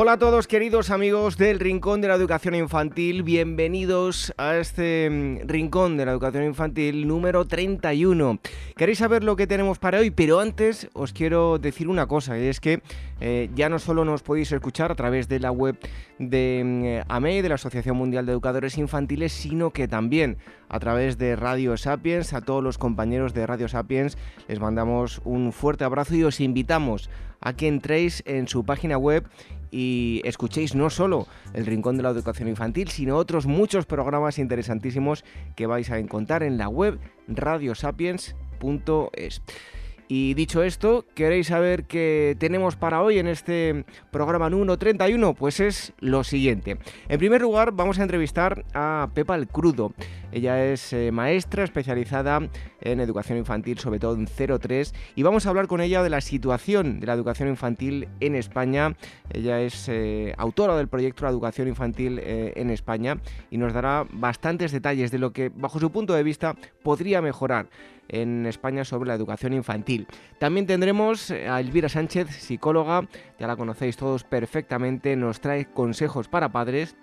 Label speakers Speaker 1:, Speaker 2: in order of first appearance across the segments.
Speaker 1: Hola a todos queridos amigos del Rincón de la Educación Infantil, bienvenidos a este mm, Rincón de la Educación Infantil número 31. Queréis saber lo que tenemos para hoy, pero antes os quiero decir una cosa, y es que eh, ya no solo nos podéis escuchar a través de la web de mm, AME, de la Asociación Mundial de Educadores Infantiles, sino que también a través de Radio Sapiens, a todos los compañeros de Radio Sapiens les mandamos un fuerte abrazo y os invitamos a que entréis en su página web y escuchéis no solo el Rincón de la Educación Infantil, sino otros muchos programas interesantísimos que vais a encontrar en la web radiosapiens.es. Y dicho esto, ¿queréis saber qué tenemos para hoy en este programa número 31? Pues es lo siguiente. En primer lugar, vamos a entrevistar a Pepa el Crudo. Ella es eh, maestra especializada en educación infantil, sobre todo en 03, y vamos a hablar con ella de la situación de la educación infantil en España. Ella es eh, autora del proyecto de educación infantil eh, en España y nos dará bastantes detalles de lo que, bajo su punto de vista, podría mejorar en España sobre la educación infantil. También tendremos a Elvira Sánchez, psicóloga, ya la conocéis todos perfectamente, nos trae consejos para padres.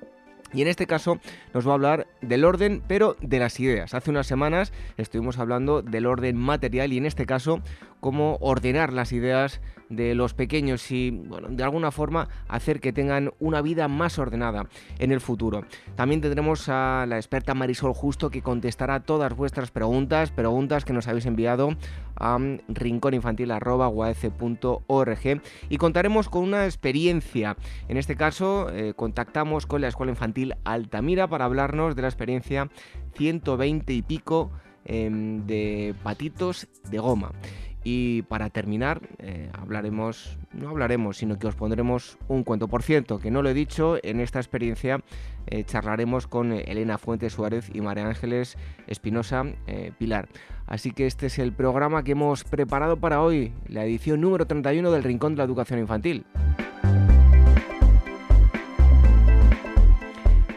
Speaker 1: Y en este caso nos va a hablar del orden, pero de las ideas. Hace unas semanas estuvimos hablando del orden material y en este caso cómo ordenar las ideas de los pequeños y, de alguna forma hacer que tengan una vida más ordenada en el futuro. También tendremos a la experta Marisol Justo que contestará todas vuestras preguntas, preguntas que nos habéis enviado a rincóninfantil.org y contaremos con una experiencia. En este caso, eh, contactamos con la Escuela Infantil Altamira para hablarnos de la experiencia 120 y pico em, de patitos de goma. Y para terminar, eh, hablaremos, no hablaremos, sino que os pondremos un cuento. Por cierto, que no lo he dicho, en esta experiencia eh, charlaremos con Elena Fuentes Suárez y María Ángeles Espinosa eh, Pilar. Así que este es el programa que hemos preparado para hoy, la edición número 31 del Rincón de la Educación Infantil.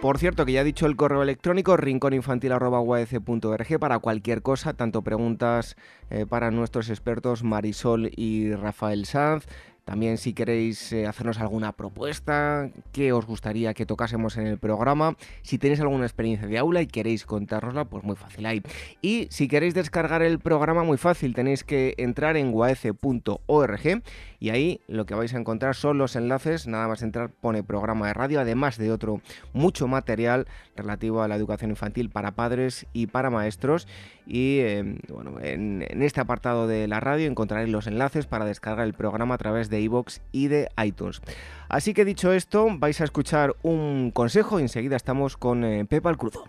Speaker 1: Por cierto, que ya he dicho el correo electrónico rincóninfantil.org para cualquier cosa, tanto preguntas eh, para nuestros expertos Marisol y Rafael Sanz, también si queréis eh, hacernos alguna propuesta, qué os gustaría que tocásemos en el programa, si tenéis alguna experiencia de aula y queréis contárnosla, pues muy fácil ahí. Y si queréis descargar el programa, muy fácil, tenéis que entrar en guaece.org y ahí lo que vais a encontrar son los enlaces, nada más entrar pone programa de radio, además de otro mucho material relativo a la educación infantil para padres y para maestros. Y eh, bueno, en, este apartado de la radio encontraréis los enlaces para descargar el programa a través de de y de iTunes. Así que dicho esto, vais a escuchar un consejo y enseguida estamos con eh, Pepa el Crudo.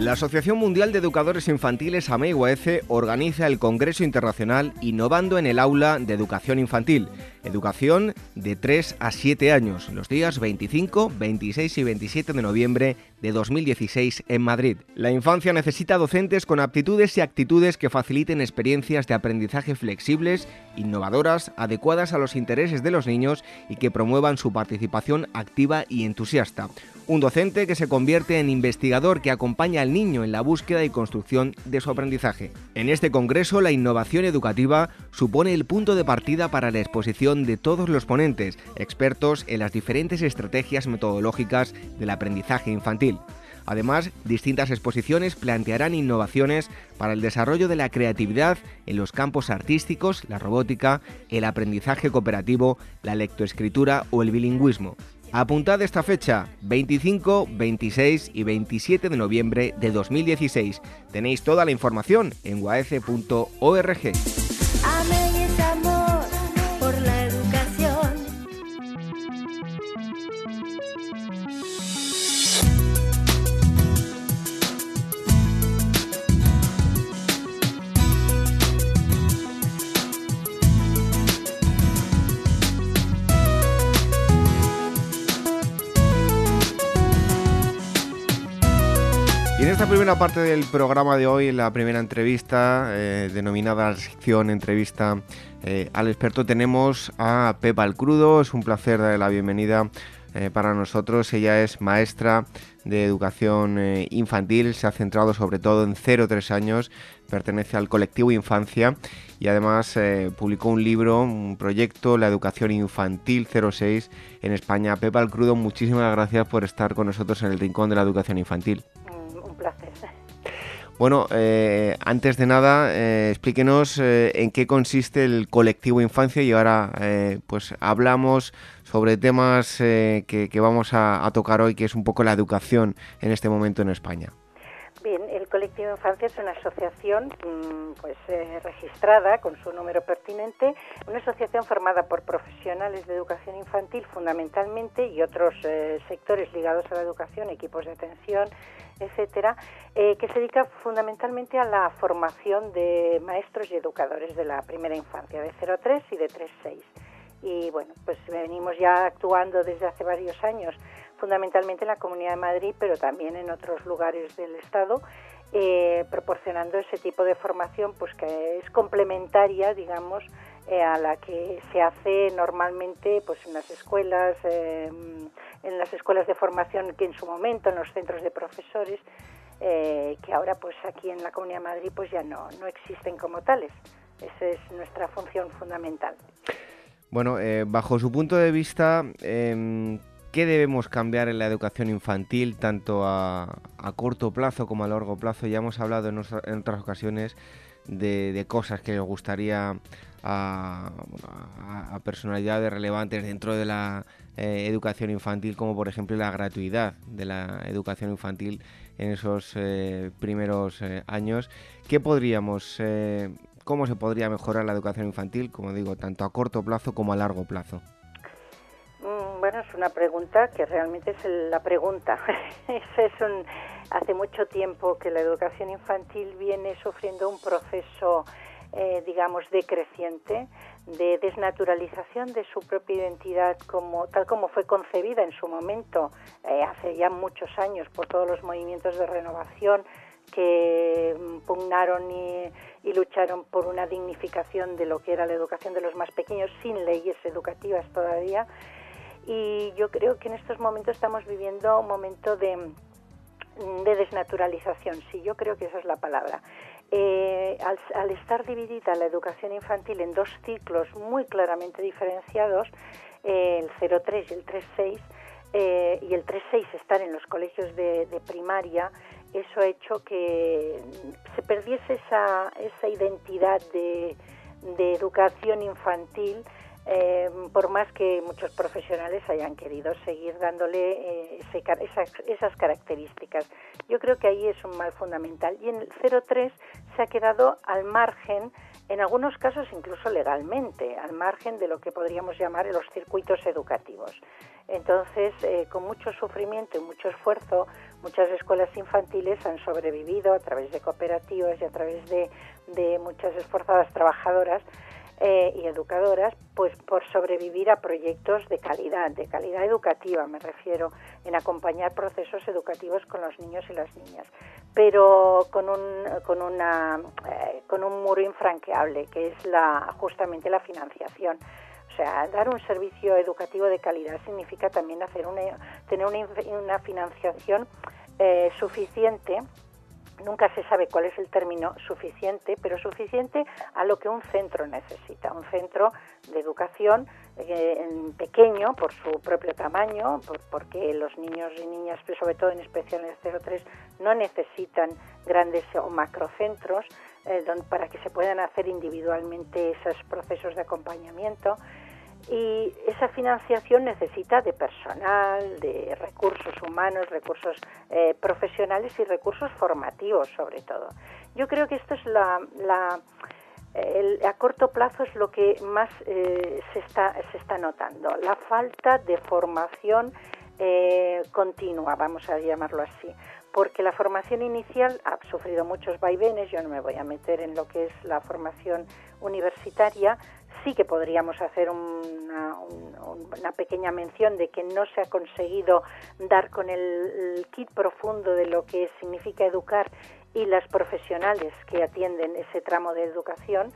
Speaker 1: La Asociación Mundial de Educadores Infantiles AMEIUAECE organiza el Congreso Internacional Innovando en el Aula de Educación Infantil, educación de 3 a 7 años, los días 25, 26 y 27 de noviembre de 2016 en Madrid. La infancia necesita docentes con aptitudes y actitudes que faciliten experiencias de aprendizaje flexibles, innovadoras, adecuadas a los intereses de los niños y que promuevan su participación activa y entusiasta. Un docente que se convierte en investigador que acompaña al niño en la búsqueda y construcción de su aprendizaje. En este congreso, la innovación educativa supone el punto de partida para la exposición de todos los ponentes, expertos en las diferentes estrategias metodológicas del aprendizaje infantil. Además, distintas exposiciones plantearán innovaciones para el desarrollo de la creatividad en los campos artísticos, la robótica, el aprendizaje cooperativo, la lectoescritura o el bilingüismo. Apuntad esta fecha, 25, 26 y 27 de noviembre de 2016. Tenéis toda la información en guaece.org. esta primera parte del programa de hoy, la primera entrevista, eh, denominada sección entrevista eh, al experto, tenemos a Pepa el Crudo. Es un placer darle la bienvenida eh, para nosotros. Ella es maestra de educación infantil, se ha centrado sobre todo en 0-3 años, pertenece al colectivo Infancia y además publicó un libro, un proyecto, La Educación Infantil 06 en España. Pepa el Crudo, muchísimas gracias por estar con nosotros en el Rincón de la Educación Infantil. Bueno, eh, antes de nada, eh, explíquenos eh, en qué consiste el colectivo Infancia y ahora pues hablamos sobre temas que, vamos a, tocar hoy, que es un poco la educación en este momento en España.
Speaker 2: Bien, el colectivo Infancia es una asociación mm, pues registrada con su número pertinente, una asociación formada por profesionales de educación infantil fundamentalmente y otros sectores ligados a la educación, equipos de atención, etcétera, eh, que se dedica fundamentalmente a la formación de maestros y educadores de la primera infancia, de 0-3 y de 3-6. Y bueno, pues venimos ya actuando desde hace varios años, fundamentalmente en la Comunidad de Madrid, pero también en otros lugares del Estado, eh, proporcionando ese tipo de formación, pues que es complementaria, digamos, eh, a la que se hace normalmente pues en las escuelas, em, en las escuelas de formación que en su momento, en los centros de profesores, eh, que ahora pues aquí en la Comunidad de Madrid pues ya no, no existen como tales. Esa es nuestra función fundamental.
Speaker 1: Bueno, eh, bajo su punto de vista, em, ¿qué debemos cambiar en la educación infantil, tanto a, corto plazo como a largo plazo? Ya hemos hablado en, otras ocasiones de, de, cosas que nos gustaría a, personalidades relevantes dentro de la eh, educación infantil, como por ejemplo la gratuidad de la educación infantil en esos eh, primeros eh, años. ¿Qué podríamos, cómo se podría mejorar la educación infantil, como digo, tanto a corto plazo como a largo plazo?
Speaker 2: Mm, bueno, es una pregunta que realmente es la pregunta. hace mucho tiempo que la educación infantil viene sufriendo un proceso eh, digamos, decreciente, de desnaturalización de su propia identidad como tal como fue concebida en su momento eh, hace ya muchos años por todos los movimientos de renovación que pugnaron y, y, lucharon por una dignificación de lo que era la educación de los más pequeños sin leyes educativas todavía. Y yo creo que en estos momentos estamos viviendo un momento de, de desnaturalización sí yo creo que esa es la palabra eh, al, estar dividida la educación infantil en dos ciclos muy claramente diferenciados, eh, el 03 y el 36, eh, y el 36 estar en los colegios de, primaria, eso ha hecho que se perdiese esa, identidad de, de educación infantil eh, por más que muchos profesionales hayan querido seguir dándole eh, esas, características. Yo creo que ahí es un mal fundamental. Y en el 03 se ha quedado al margen, en algunos casos incluso legalmente, al margen de lo que podríamos llamar los circuitos educativos. Entonces, eh, con mucho sufrimiento y mucho esfuerzo, muchas escuelas infantiles han sobrevivido a través de cooperativas y a través de muchas esforzadas trabajadoras eh, y educadoras, pues por sobrevivir a proyectos de calidad, de calidad educativa, me refiero, en acompañar procesos educativos con los niños y las niñas, pero con un, con una, eh, con un muro infranqueable, que es la, justamente la financiación. O sea, dar un servicio educativo de calidad significa también hacer una, tener una, una financiación eh, suficiente nunca se sabe cuál es el término suficiente, pero suficiente a lo que un centro necesita. Un centro de educación eh, pequeño por su propio tamaño, porque los niños y niñas, sobre todo en especial en el 03, no necesitan grandes o macrocentros eh, para que se puedan hacer individualmente esos procesos de acompañamiento y esa financiación necesita de personal, de recursos humanos, recursos eh, profesionales y recursos formativos sobre todo. Yo creo que esto es la, a corto plazo es lo que más eh, se, está, se está notando, la falta de formación eh, continua, vamos a llamarlo así, porque la formación inicial ha sufrido muchos vaivenes, yo no me voy a meter en lo que es la formación universitaria, sí que podríamos hacer una, pequeña mención de que no se ha conseguido dar con el, kit profundo de lo que significa educar y las profesionales que atienden ese tramo de educación,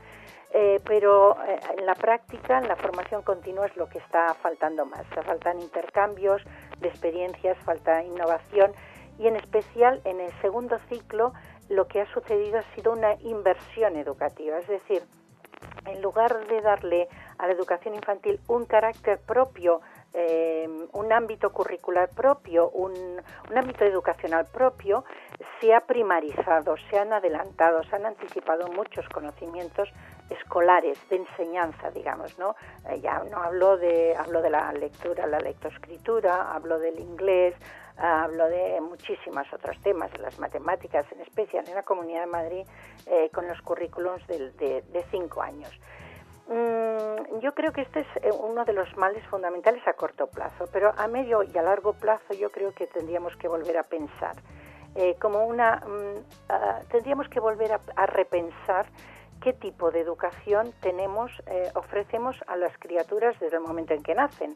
Speaker 2: eh, pero eh, en la práctica, en la formación continua es lo que está faltando más. Faltan intercambios de experiencias, falta innovación y en especial en el segundo ciclo lo que ha sucedido ha sido una inversión educativa, es decir, en lugar de darle a la educación infantil un carácter propio, eh, un ámbito curricular propio, un, ámbito educacional propio, se ha primarizado, se han adelantado, se han anticipado muchos conocimientos escolares de enseñanza, digamos, ¿no? Eh, ya no hablo de hablo de la lectura, la lectoescritura, hablo del inglés, hablo de muchísimos otros temas, las matemáticas, en especial en la Comunidad de Madrid, eh, con los currículums de, cinco años. Mm, yo creo que este es eh, uno de los males fundamentales a corto plazo, pero a medio y a largo plazo yo creo que tendríamos que volver a pensar. Eh, como una mm, ah, tendríamos que volver a, repensar qué tipo de educación tenemos ofrecemos a las criaturas desde el momento en que nacen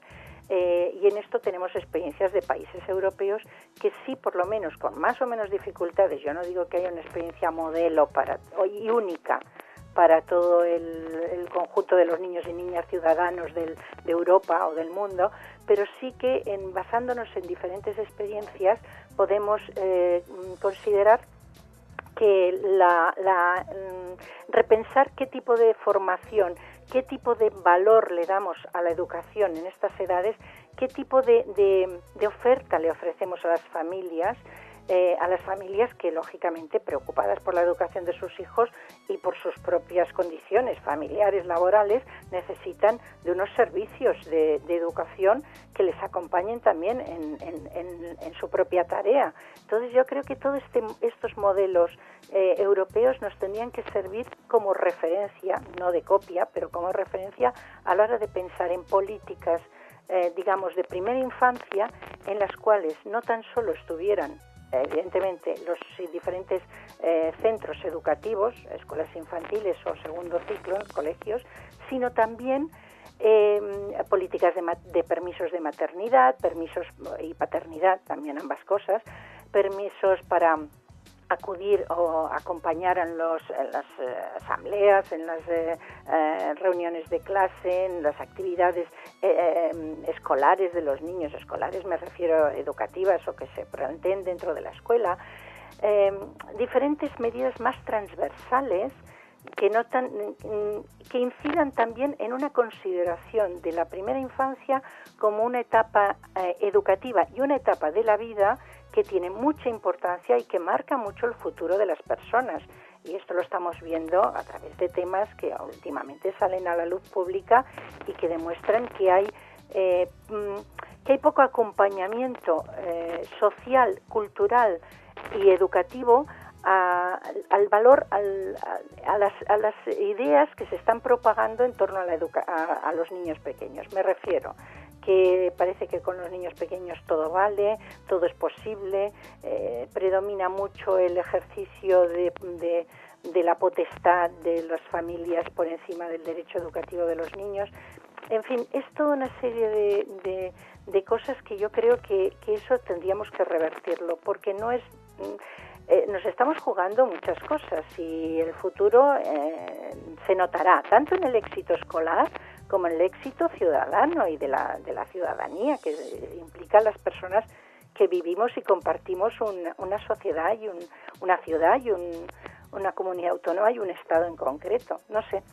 Speaker 2: eh, y en esto tenemos experiencias de países europeos que sí, por lo menos con más o menos dificultades, yo no digo que haya una experiencia modelo para, y única para todo el, conjunto de los niños y niñas ciudadanos de Europa o del mundo, pero sí que en, basándonos en diferentes experiencias podemos eh, considerar que la, mm, repensar qué tipo de formación qué tipo de valor le damos a la educación en estas edades, qué tipo de, oferta le ofrecemos a las familias, eh, a las familias que lógicamente preocupadas por la educación de sus hijos y por sus propias condiciones familiares, laborales, necesitan de unos servicios de, educación que les acompañen también en, su propia tarea. Entonces yo creo que todos este, estos modelos eh, europeos nos tendrían que servir como referencia, no de copia, pero como referencia a la hora de pensar en políticas, eh, digamos, de primera infancia, en las cuales no tan solo estuvieran evidentemente los diferentes eh, centros educativos, escuelas infantiles o segundo ciclo colegios, sino también em, políticas de, de, permisos de maternidad, permisos y paternidad, también ambas cosas, permisos para acudir o acompañar en, los, las eh, asambleas, en las eh, eh, reuniones de clase, en las actividades escolares de los niños, escolares me refiero a educativas o que se planteen dentro de la escuela, diferentes medidas más transversales que, notan, que incidan también en una consideración de la primera infancia como una etapa educativa y una etapa de la vida que tiene mucha importancia y que marca mucho el futuro de las personas. Y esto lo estamos viendo a través de temas que últimamente salen a la luz pública y que demuestran que hay, eh, mm, que hay poco acompañamiento eh, social, cultural y educativo al valor, a, las, a, las, ideas que se están propagando en torno a, la a los niños pequeños. Me refiero que parece que con los niños pequeños todo vale, todo es posible, eh, predomina mucho el ejercicio de, de, la potestad de las familias por encima del derecho educativo de los niños. En fin, es toda una serie de, de, cosas que yo creo que, que, eso tendríamos que revertirlo, porque no es... Mm, eh, nos estamos jugando muchas cosas y el futuro eh, se notará tanto en el éxito escolar como el éxito ciudadano y de la, de la ciudadanía, que implica a las personas que vivimos y compartimos una sociedad y una ciudad y una comunidad autónoma y un Estado en concreto. No sé,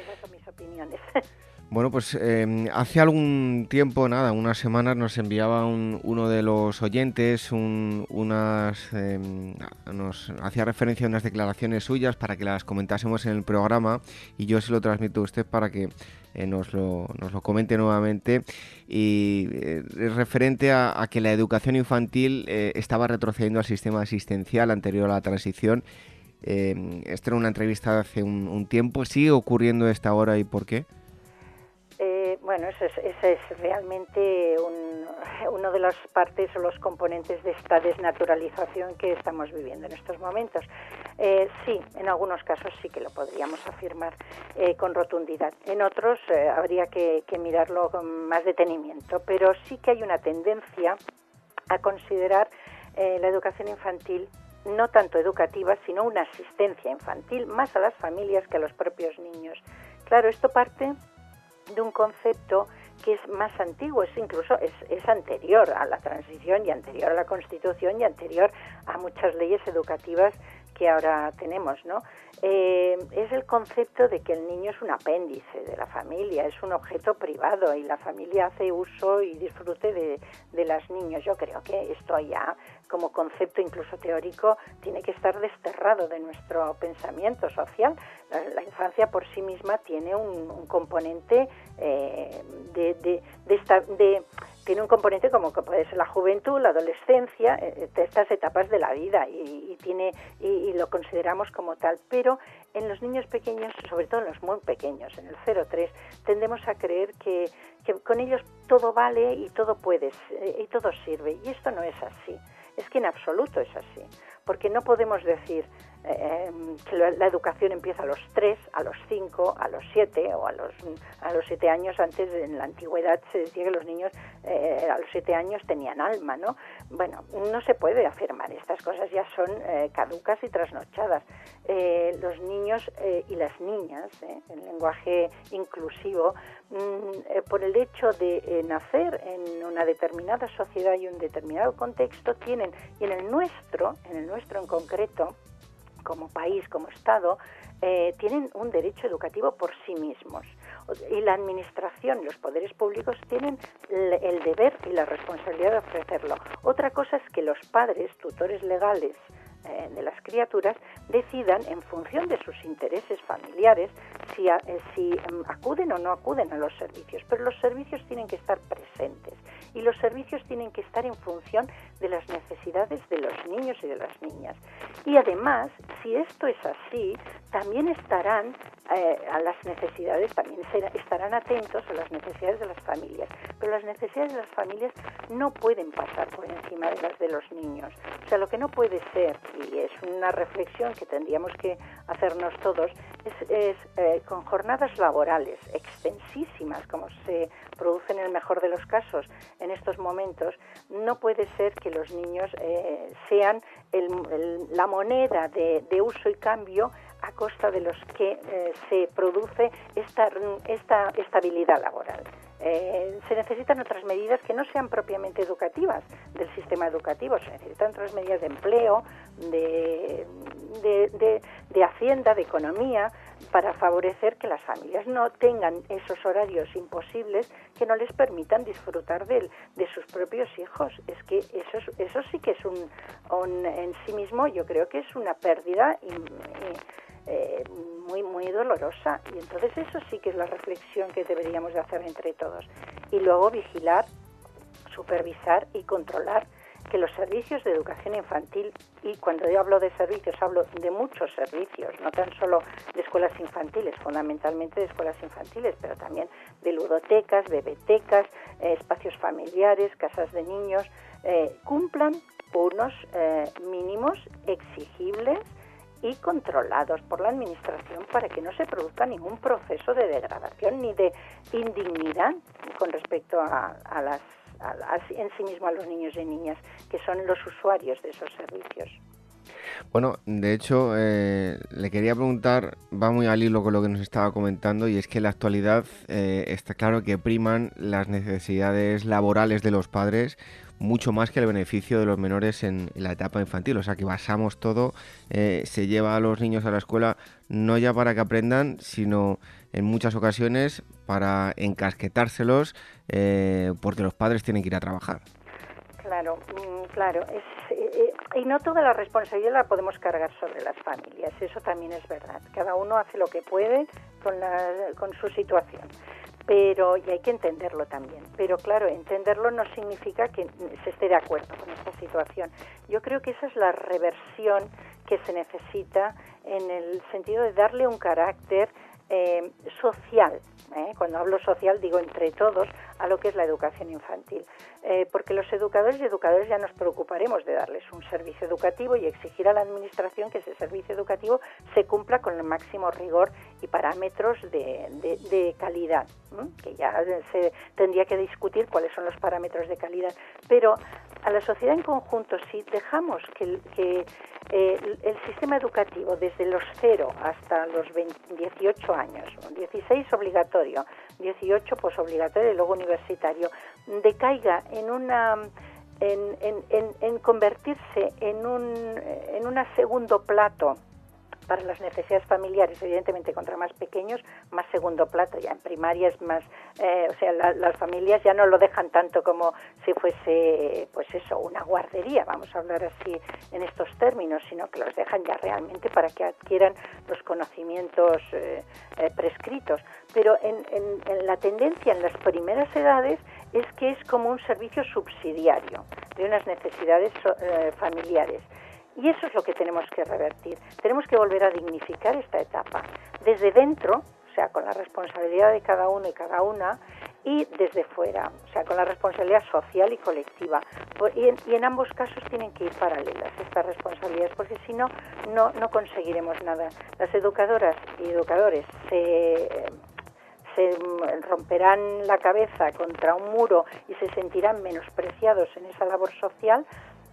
Speaker 2: esas son mis opiniones.
Speaker 1: Bueno, pues em, hace algún tiempo, nada, unas semanas nos enviaba uno de los oyentes unas, em, nos hacía referencia a unas declaraciones suyas para que las comentásemos en el programa y yo se lo transmito a usted para que eh, nos, lo, nos, lo, comente nuevamente. Y eh, es referente a, que la educación infantil eh, estaba retrocediendo al sistema asistencial anterior a la transición. Esta era una entrevista de hace un, un tiempo. ¿Sigue ocurriendo esta hora y por qué?
Speaker 2: Bueno, ese es, realmente uno de las partes o los componentes de esta desnaturalización que estamos viviendo en estos momentos. Eh, sí, en algunos casos sí que lo podríamos afirmar eh, con rotundidad. En otros eh, habría que, mirarlo con más detenimiento, pero sí que hay una tendencia a considerar la educación infantil no tanto educativa, sino una asistencia infantil más a las familias que a los propios niños. Claro, esto parte de un concepto que es más antiguo, es incluso es, es, anterior a la transición y anterior a la Constitución y anterior a muchas leyes educativas que ahora tenemos, ¿no? Eh, es el concepto de que el niño es un apéndice de la familia, es un objeto privado y la familia hace uso y disfrute de, de los niños. Yo creo que esto ya, como concepto incluso teórico, tiene que estar desterrado de nuestro pensamiento social. La, infancia por sí misma tiene un, componente eh, de, de, de tiene un componente como que puede ser la juventud, la adolescencia, eh, eh, estas etapas de la vida y, tiene y, lo consideramos como tal. Pero en los niños pequeños, sobre todo en los muy pequeños, en el 0-3, tendemos a creer que, que, con ellos todo vale y todo puede eh, y todo sirve. Y esto no es así. Es que en absoluto es así. Porque no podemos decir, eh, que la, educación empieza a los 3, a los 5, a los 7 o a los, a los 7 años. Antes, en la antigüedad, se decía que los niños eh, a los 7 años tenían alma, ¿no? Bueno, no se puede afirmar. Estas cosas ya son eh, caducas y trasnochadas. los niños y las niñas, en lenguaje inclusivo, mm, por el hecho de nacer en una determinada sociedad y un determinado contexto, tienen, y en el nuestro, en el nuestro en concreto, como país, como Estado, eh, tienen un derecho educativo por sí mismos. Y la Administración los poderes públicos tienen el deber y la responsabilidad de ofrecerlo. Otra cosa es que los padres, tutores legales, eh, de las criaturas decidan en función de sus intereses familiares si, eh, si mm, acuden o no acuden a los servicios. Pero los servicios tienen que estar presentes y los servicios tienen que estar en función de las necesidades de los niños y de las niñas. Y además, si esto es así, también estarán eh, a las necesidades, también estarán atentos a las necesidades de las familias. Pero las necesidades de las familias no pueden pasar por encima de las de los niños. O sea, lo que no puede ser, y es una reflexión que tendríamos que hacernos todos, es, eh, con jornadas laborales extensísimas, como se produce en el mejor de los casos en estos momentos, no puede ser que los niños eh, sean la moneda de uso y cambio a costa de los que eh, se produce esta, esta estabilidad laboral. Eh, se necesitan otras medidas que no sean propiamente educativas del sistema educativo, se necesitan otras medidas de empleo, de, de, hacienda, de economía, para favorecer que las familias no tengan esos horarios imposibles que no les permitan disfrutar de, de sus propios hijos. Es que eso, eso sí que es un, en sí mismo, yo creo que es una pérdida. Eh, muy muy dolorosa. Y entonces eso sí que es la reflexión que deberíamos de hacer entre todos. Y luego vigilar supervisar y controlar que los servicios de educación infantil, y cuando yo hablo de servicios hablo de muchos servicios, no tan solo de escuelas infantiles, fundamentalmente de escuelas infantiles, pero también de ludotecas, bebetecas, eh, espacios familiares, casas de niños, eh, cumplan unos mínimos exigibles y controlados por la Administración para que no se produzca ningún proceso de degradación ni de indignidad con respecto a, las, en sí mismo a los niños y niñas que son los usuarios de esos servicios.
Speaker 1: Bueno, de hecho, eh, le quería preguntar, va muy al hilo con lo que nos estaba comentando, y es que en la actualidad eh, está claro que priman las necesidades laborales de los padres mucho más que el beneficio de los menores en, la etapa infantil. O sea que basamos todo, eh, se lleva a los niños a la escuela no ya para que aprendan, sino en muchas ocasiones para encasquetárselos porque los padres tienen que ir a trabajar.
Speaker 2: Claro, mm, claro. Eh, y no toda la responsabilidad la podemos cargar sobre las familias, eso también es verdad. Cada uno hace lo que puede con, con su situación pero y hay que entenderlo también. Pero claro, entenderlo no significa que se esté de acuerdo con esta situación. Yo creo que esa es la reversión que se necesita en el sentido de darle un carácter eh, social ¿eh? cuando hablo social digo entre todos, a lo que es la educación infantil. Eh, porque los educadores y educadores ya nos preocuparemos de darles un servicio educativo y exigir a la Administración que ese servicio educativo se cumpla con el máximo rigor y parámetros de, calidad, que ya se tendría que discutir cuáles son los parámetros de calidad. Pero a la sociedad en conjunto, si dejamos que, eh, el sistema educativo desde los 0 hasta los 18 años, 16 obligatorio, 18 posobligatorio y luego universitario, decaiga en una en, en, en, convertirse en un en una segundo plato para las necesidades familiares, evidentemente contra más pequeños, más segundo plato, ya en primaria es más, eh, o sea, las familias ya no lo dejan tanto como si fuese, pues eso, una guardería, vamos a hablar así en estos términos, sino que los dejan ya realmente para que adquieran los conocimientos eh, eh, prescritos. Pero en, la tendencia en las primeras edades es que es como un servicio subsidiario de unas necesidades familiares. Y eso es lo que tenemos que revertir. Tenemos que volver a dignificar esta etapa desde dentro, o sea, con la responsabilidad de cada uno y cada una, y desde fuera, o sea, con la responsabilidad social y colectiva. Y en, ambos casos tienen que ir paralelas estas responsabilidades, porque si no, no, no conseguiremos nada. Las educadoras y educadores se se romperán la cabeza contra un muro y se sentirán menospreciados en esa labor social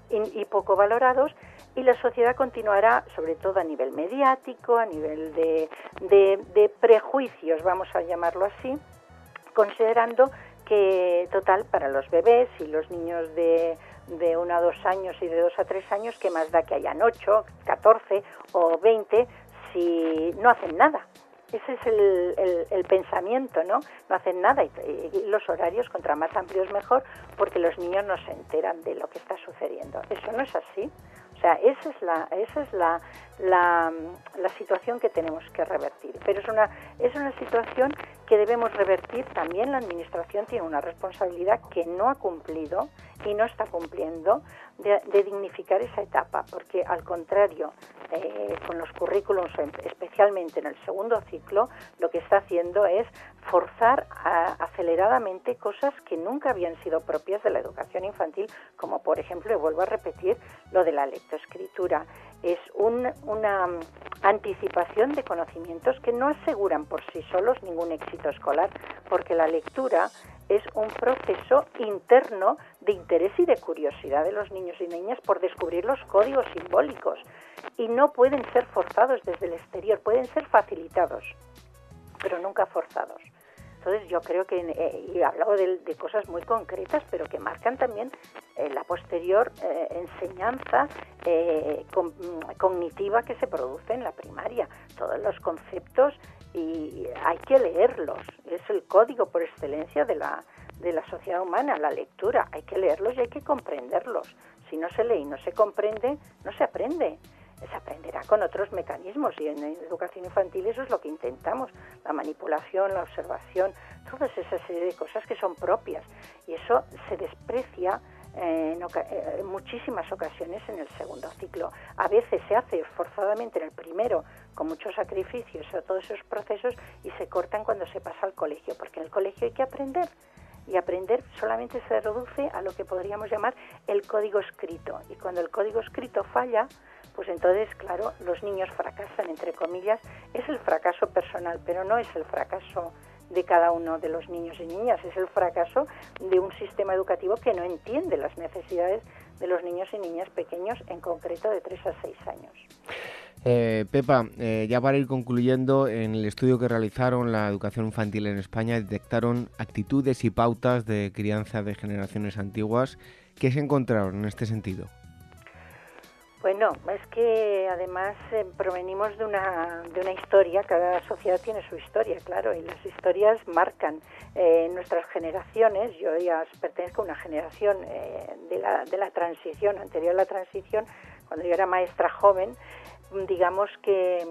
Speaker 2: y, poco valorados y la sociedad continuará, sobre todo a nivel mediático, a nivel de, de, prejuicios, vamos a llamarlo así, considerando que total para los bebés y los niños de, de 1 a 2 años y de 2 a 3 años, que más da que hayan 8, 14 o 20 si no hacen nada. Ese es el, el, pensamiento, ¿no? No hacen nada y, los horarios, contra más amplios mejor, porque los niños no se enteran de lo que está sucediendo. Eso no es así. Sea, esa es la, esa es la, la, la, situación que tenemos que revertir. Pero es una, es una situación que debemos revertir. También la Administración tiene una responsabilidad que no ha cumplido y no está cumpliendo de, dignificar esa etapa, porque al contrario, eh, con los currículums, especialmente en el segundo ciclo, lo que está haciendo es forzar aceleradamente cosas que nunca habían sido propias de la educación infantil, como por ejemplo, y vuelvo a repetir, lo de la lectoescritura. Es una anticipación de conocimientos que no aseguran por sí solos ningún éxito escolar, porque la lectura es un proceso interno de interés y de curiosidad de los niños y niñas por descubrir los códigos simbólicos y no pueden ser forzados desde el exterior, pueden ser facilitados, pero nunca forzados. Entonces yo creo que, eh, y he hablado de, cosas muy concretas, pero que marcan también eh, la posterior eh, enseñanza cognitiva que se produce en la primaria. Todos los conceptos y hay que leerlos. Es el código por excelencia de la, de la sociedad humana, la lectura. Hay que leerlos y hay que comprenderlos. Si no se lee y no se comprende, no se aprende se aprenderá con otros mecanismos y en educación infantil eso es lo que intentamos, la manipulación, la observación, todas esas serie de cosas que son propias y eso se desprecia en, en, muchísimas ocasiones en el segundo ciclo. A veces se hace forzadamente en el primero con muchos sacrificios a todos esos procesos y se cortan cuando se pasa al colegio, porque en el colegio hay que aprender y aprender solamente se reduce a lo que podríamos llamar el código escrito y cuando el código escrito falla, pues entonces, claro, los niños fracasan, entre comillas, es el fracaso personal, pero no es el fracaso de cada uno de los niños y niñas, es el fracaso de un sistema educativo que no entiende las necesidades de los niños y niñas pequeños, en concreto de 3 a 6 años.
Speaker 1: Eh, Pepa, eh, ya para ir concluyendo, en el estudio que realizaron la educación infantil en España detectaron actitudes y pautas de crianza de generaciones antiguas. ¿Qué se encontraron en este sentido?
Speaker 2: Bueno, es que además eh, provenimos de una, de una historia, cada sociedad tiene su historia, claro, y las historias marcan eh, nuestras generaciones. Yo ya pertenezco a una generación eh, de, la, de la transición, anterior a la transición, cuando yo era maestra joven, digamos que,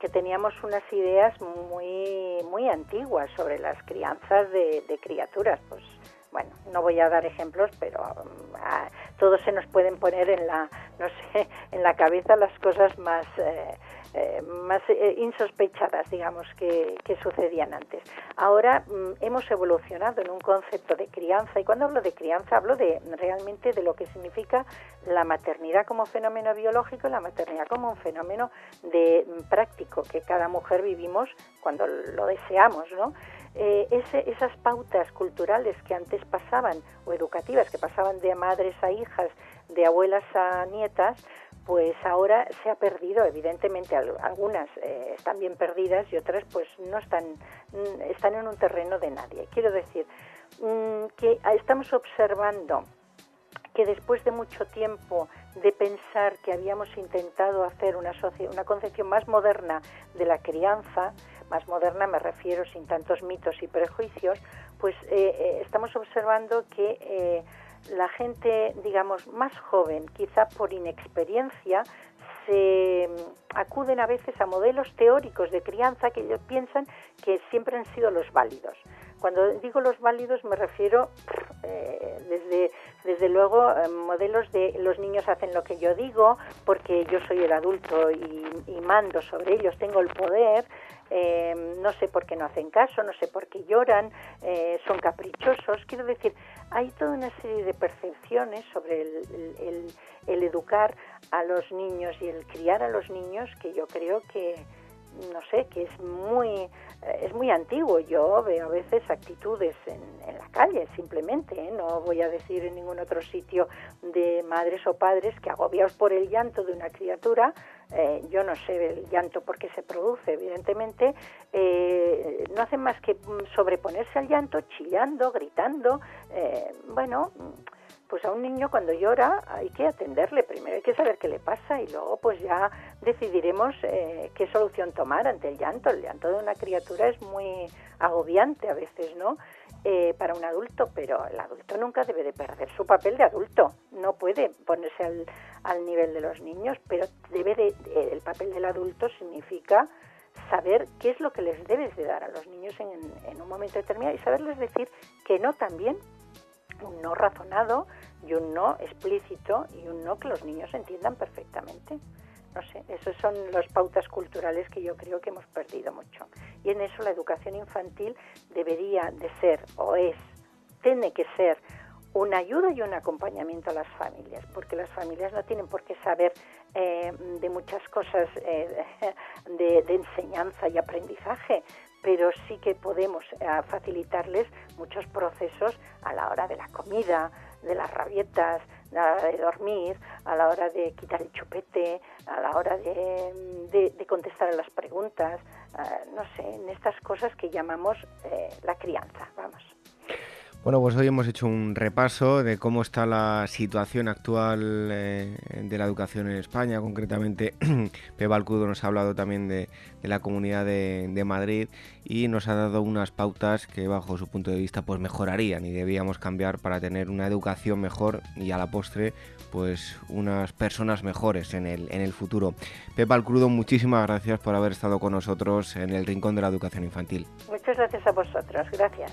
Speaker 2: que, teníamos unas ideas muy, muy antiguas sobre las crianzas de, de criaturas, pues bueno, no voy a dar ejemplos, pero ah, todos se nos pueden poner en la, no sé, en la cabeza las cosas más, eh, eh, más eh, insospechadas, digamos, que, sucedían antes. Ahora mm, hemos evolucionado en un concepto de crianza y cuando hablo de crianza hablo de realmente de lo que significa la maternidad como fenómeno biológico y la maternidad como un fenómeno de mm, práctico que cada mujer vivimos cuando lo deseamos, ¿no? Eh, esas pautas culturales que antes pasaban, o educativas, que pasaban de madres a hijas, de abuelas a nietas, pues ahora se ha perdido, evidentemente algunas eh, están bien perdidas y otras pues no están, mm, están en un terreno de nadie. Quiero decir mm, que estamos observando que después de mucho tiempo de pensar que habíamos intentado hacer una, una concepción más moderna de la crianza, más moderna me refiero sin tantos mitos y prejuicios, pues eh, eh, estamos observando que la gente, digamos, más joven, quizá por inexperiencia, se mm, acuden a veces a modelos teóricos de crianza que ellos piensan que siempre han sido los válidos. Cuando digo los válidos me refiero eh, desde, desde luego eh, modelos de los niños hacen lo que yo digo porque yo soy el adulto y, mando sobre ellos, tengo el poder, eh, no sé por qué no hacen caso, no sé por qué lloran, son caprichosos. Quiero decir, hay toda una serie de percepciones sobre el, el educar a los niños y el criar a los niños que yo creo que no sé, que es muy, eh, es muy antiguo. Yo veo a veces actitudes en, en la calle, simplemente, ¿eh? no voy a decir en ningún otro sitio de madres o padres que agobiados por el llanto de una criatura, eh, yo no sé el llanto por qué se produce, evidentemente, no hacen más que sobreponerse al llanto, chillando, gritando, bueno pues a un niño cuando llora hay que atenderle, primero hay que saber qué le pasa y luego pues ya decidiremos eh, qué solución tomar ante el llanto. El llanto de una criatura es muy agobiante a veces, ¿no? Eh, para un adulto, pero el adulto nunca debe de perder su papel de adulto, no puede ponerse al, al nivel de los niños, pero debe de, el papel del adulto significa saber qué es lo que les debes de dar a los niños en, en un momento determinado y saberles decir que no también un no razonado y un no explícito y un no que los niños entiendan perfectamente. No sé, esas son las pautas culturales que yo creo que hemos perdido mucho. Y en eso la educación infantil debería de ser o es, tiene que ser una ayuda y un acompañamiento a las familias, porque las familias no tienen por qué saber eh, de muchas cosas eh, de, de, enseñanza y aprendizaje, pero sí que podemos eh, facilitarles muchos procesos a la hora de la comida, de las rabietas, a la hora de dormir, a la hora de quitar el chupete, a la hora de, contestar a las preguntas, eh, no sé, en estas cosas que llamamos eh, la crianza, vamos.
Speaker 1: Bueno, pues hoy hemos hecho un repaso de cómo está la situación actual eh, de la educación en España. Concretamente, Pepe Alcudo nos ha hablado también de, la Comunidad de, Madrid y nos ha dado unas pautas que, bajo su punto de vista, pues mejorarían y debíamos cambiar para tener una educación mejor y a la postre, pues unas personas mejores en el, en el futuro. Pepe Alcudo, muchísimas gracias por haber estado con nosotros en el Rincón de la Educación Infantil.
Speaker 2: Muchas gracias a vosotros. Gracias.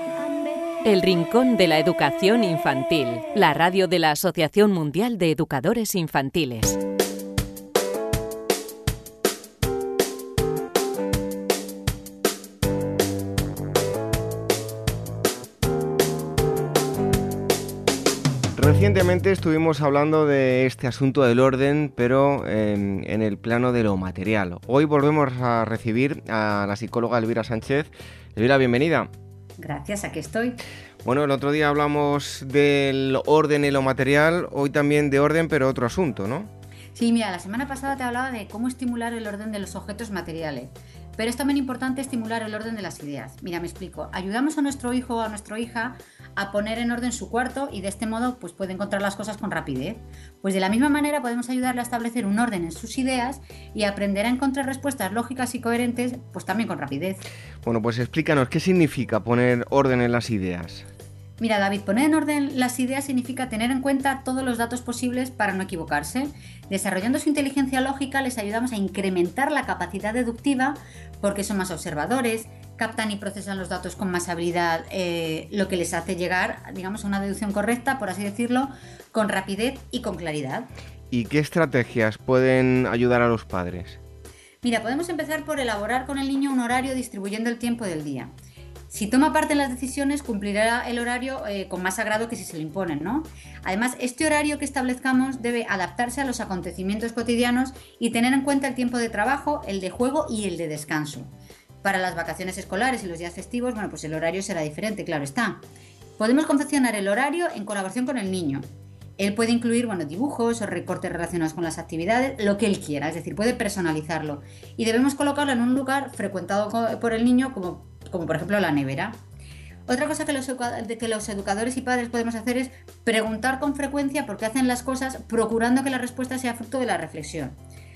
Speaker 3: El Rincón de la Educación Infantil, la radio de la Asociación Mundial de Educadores Infantiles.
Speaker 1: Recientemente estuvimos hablando de este asunto del orden, pero en, en, el plano de lo material. Hoy volvemos a recibir a la psicóloga Elvira Sánchez Elvira, bienvenida.
Speaker 4: Gracias, aquí estoy.
Speaker 1: Bueno, el otro día hablamos del orden en lo material, hoy también de orden, pero otro asunto, ¿no?
Speaker 4: Sí, mira, la semana pasada te hablaba de cómo estimular el orden de los objetos materiales. Pero es también importante estimular el orden de las ideas. Mira, me explico. Ayudamos a nuestro hijo o a nuestra hija a poner en orden su cuarto y de este modo pues puede encontrar las cosas con rapidez. Pues de la misma manera podemos ayudarle a establecer un orden en sus ideas y aprender a encontrar respuestas lógicas y coherentes pues también con rapidez.
Speaker 1: Bueno, pues explícanos qué significa poner orden en las ideas.
Speaker 4: Mira, David, poner en orden las ideas significa tener en cuenta todos los datos posibles para no equivocarse. Desarrollando su inteligencia lógica les ayudamos a incrementar la capacidad deductiva porque son más observadores, captan y procesan los datos con más habilidad, eh, lo que les hace llegar, digamos, a una deducción correcta, por así decirlo, con rapidez y con claridad.
Speaker 1: ¿Y qué estrategias pueden ayudar a los padres?
Speaker 4: Mira, podemos empezar por elaborar con el niño un horario distribuyendo el tiempo del día. Si toma parte en las decisiones, cumplirá el horario eh, con más agrado que si se le imponen, ¿no? Además, este horario que establezcamos debe adaptarse a los acontecimientos cotidianos y tener en cuenta el tiempo de trabajo, el de juego y el de descanso. Para las vacaciones escolares y los días festivos, bueno, pues el horario será diferente, claro está. Podemos confeccionar el horario en colaboración con el niño. Él puede incluir bueno, dibujos o recortes relacionados con las actividades, lo que él quiera, es decir, puede personalizarlo. Y debemos colocarlo en un lugar frecuentado por el niño como como por ejemplo la nevera. Otra cosa que los, que los, educadores y padres podemos hacer es preguntar con frecuencia por qué hacen las cosas, procurando que la respuesta sea fruto de la reflexión.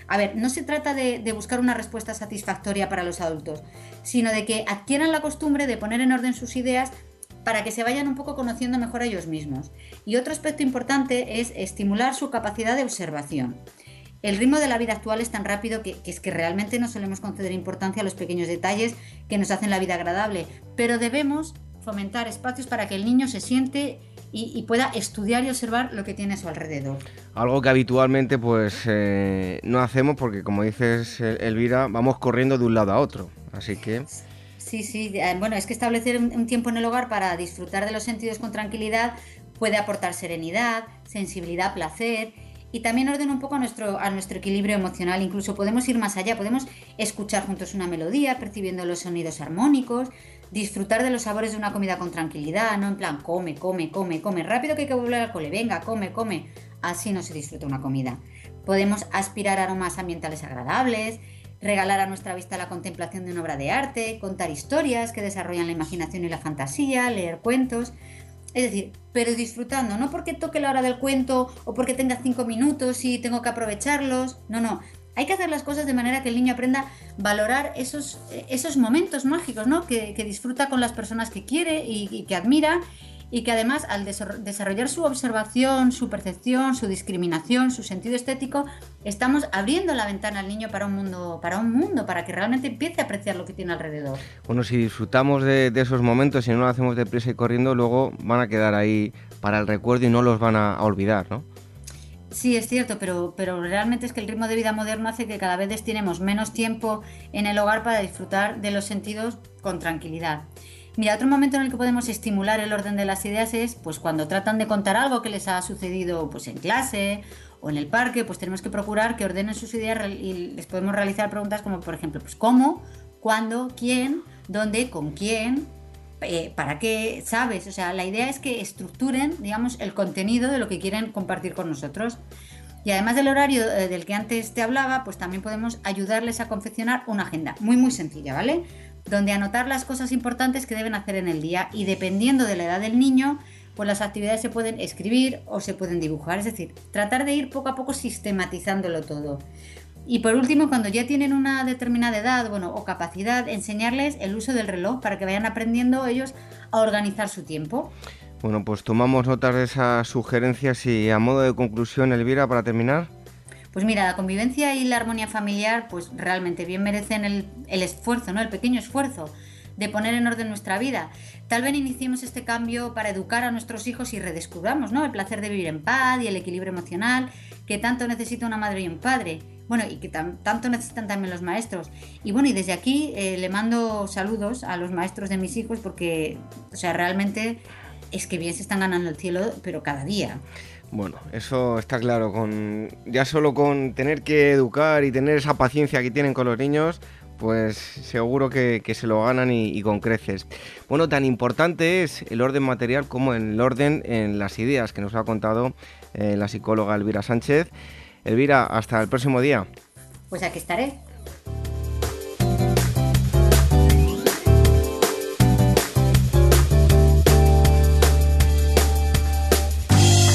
Speaker 4: A ver, no se trata de, de, buscar una respuesta satisfactoria para los adultos, sino de que adquieran la costumbre de poner en orden sus ideas para que se vayan un poco conociendo mejor a ellos mismos. Y otro aspecto importante es estimular su capacidad de observación. El ritmo de la vida actual es tan rápido que, es que realmente no solemos conceder importancia a los pequeños detalles que nos hacen la vida agradable, pero debemos fomentar espacios para que el niño se siente y, pueda estudiar y observar lo que tiene a su alrededor.
Speaker 1: Algo que habitualmente pues eh, no hacemos porque como dices Elvira, vamos corriendo de un lado a otro. Así que...
Speaker 4: Sí, sí, eh, bueno, es que establecer un tiempo en el hogar para disfrutar de los sentidos con tranquilidad puede aportar serenidad, sensibilidad, placer y también ordena un poco a nuestro, a nuestro equilibrio emocional. Incluso podemos ir más allá, podemos escuchar juntos una melodía, percibiendo los sonidos armónicos, disfrutar de los sabores de una comida con tranquilidad, no en plan come, come, come, come, rápido que hay que volver al cole, venga, come, come. Así no se disfruta una comida. Podemos aspirar aromas ambientales agradables, regalar a nuestra vista la contemplación de una obra de arte, contar historias que desarrollan la imaginación y la fantasía, leer cuentos. Es decir, pero disfrutando, no porque toque la hora del cuento o porque tenga cinco minutos y tengo que aprovecharlos. No, no. Hay que hacer las cosas de manera que el niño aprenda a valorar esos, esos momentos mágicos, ¿no? Que, disfruta con las personas que quiere y que admira y que además al desarrollar su observación, su percepción, su discriminación, su sentido estético, estamos abriendo la ventana al niño para un mundo, para un mundo, para que realmente empiece a apreciar lo que tiene alrededor.
Speaker 1: Bueno, si disfrutamos de, esos momentos y no lo hacemos deprisa y corriendo, luego van a quedar ahí para el recuerdo y no los van a, olvidar, ¿no?
Speaker 4: Sí, es cierto, pero, pero realmente es que el ritmo de vida moderno hace que cada vez tenemos menos tiempo en el hogar para disfrutar de los sentidos con tranquilidad. Mira, otro momento en el que podemos estimular el orden de las ideas es pues cuando tratan de contar algo que les ha sucedido pues en clase o en el parque, pues tenemos que procurar que ordenen sus ideas y les podemos realizar preguntas como por ejemplo, pues cómo, cuándo, quién, dónde, con quién, eh, para qué, sabes, o sea, la idea es que estructuren, digamos, el contenido de lo que quieren compartir con nosotros. Y además del horario eh, del que antes te hablaba, pues también podemos ayudarles a confeccionar una agenda. Muy muy sencilla, ¿vale? Donde anotar las cosas importantes que deben hacer en el día y dependiendo de la edad del niño, pues las actividades se pueden escribir o se pueden dibujar, es decir, tratar de ir poco a poco sistematizándolo todo. Y por último, cuando ya tienen una determinada edad bueno, o capacidad, enseñarles el uso del reloj para que vayan aprendiendo ellos a organizar su tiempo.
Speaker 1: Bueno, pues tomamos notas de esas sugerencias y a modo de conclusión, Elvira, para terminar.
Speaker 4: Pues mira, la convivencia y la armonía familiar pues realmente bien merecen el, esfuerzo, ¿no? El pequeño esfuerzo de poner en orden nuestra vida. Tal vez iniciemos este cambio para educar a nuestros hijos y redescubramos ¿no? el placer de vivir en paz y el equilibrio emocional que tanto necesita una madre y un padre. Bueno, y que tanto necesitan también los maestros. Y bueno, y desde aquí eh, le mando saludos a los maestros de mis hijos porque, o sea, realmente es que bien se están ganando el cielo, pero cada día.
Speaker 1: Bueno, eso está claro. Con, ya solo con tener que educar y tener esa paciencia que tienen con los niños, pues seguro que, se lo ganan y, con creces. Bueno, tan importante es el orden material como el orden en las ideas que nos ha contado eh, la psicóloga Elvira Sánchez. Elvira, hasta el próximo día.
Speaker 4: Pues aquí estaré.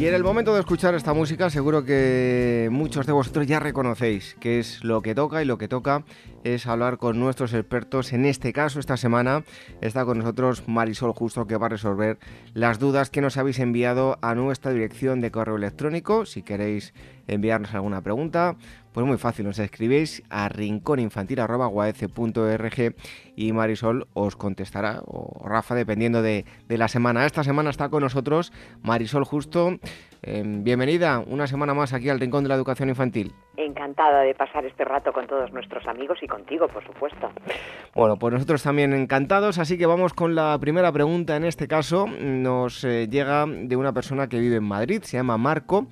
Speaker 1: Y en el momento de escuchar esta música, seguro que muchos de vosotros ya reconocéis que es lo que toca y lo que toca es hablar con nuestros expertos. En este caso, esta semana está con nosotros Marisol Justo, que va a resolver las dudas que nos habéis enviado a nuestra dirección de correo electrónico. Si queréis enviarnos alguna pregunta, pues muy fácil, nos escribéis a rincóninfantil.org y Marisol os contestará, o Rafa, dependiendo de, la semana. Esta semana está con nosotros Marisol Justo. Em, bienvenida una semana más aquí al Rincón de la Educación Infantil.
Speaker 5: Encantada de pasar este rato con todos nuestros amigos y contigo, por supuesto.
Speaker 1: Bueno, pues nosotros también encantados, así que vamos con la primera pregunta. En este caso nos eh, llega de una persona que vive en Madrid, se llama Marco,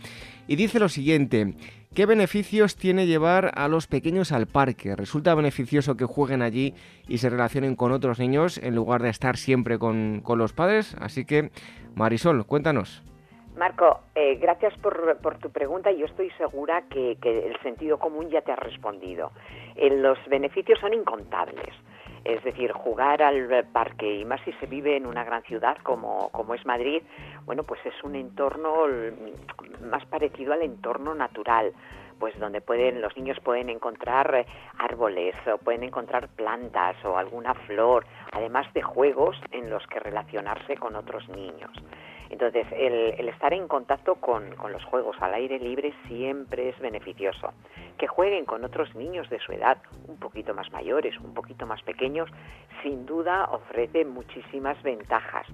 Speaker 1: y dice lo siguiente. ¿Qué beneficios tiene llevar a los pequeños al parque? ¿Resulta beneficioso que jueguen allí y se relacionen con otros niños en lugar de estar siempre con, los padres? Así que, Marisol, cuéntanos.
Speaker 5: Marco, eh, gracias por, tu pregunta. Yo estoy segura que, el sentido común ya te ha respondido. Eh, los beneficios son incontables. Es decir, jugar al parque, y más si se vive en una gran ciudad como, como es Madrid, bueno, pues es un entorno más parecido al entorno natural pues donde pueden los niños pueden encontrar eh, árboles o pueden encontrar plantas o alguna flor, además de juegos en los que relacionarse con otros niños. Entonces, el, estar en contacto con, con, los juegos al aire libre siempre es beneficioso. Que jueguen con otros niños de su edad, un poquito más mayores, un poquito más pequeños, sin duda ofrece muchísimas ventajas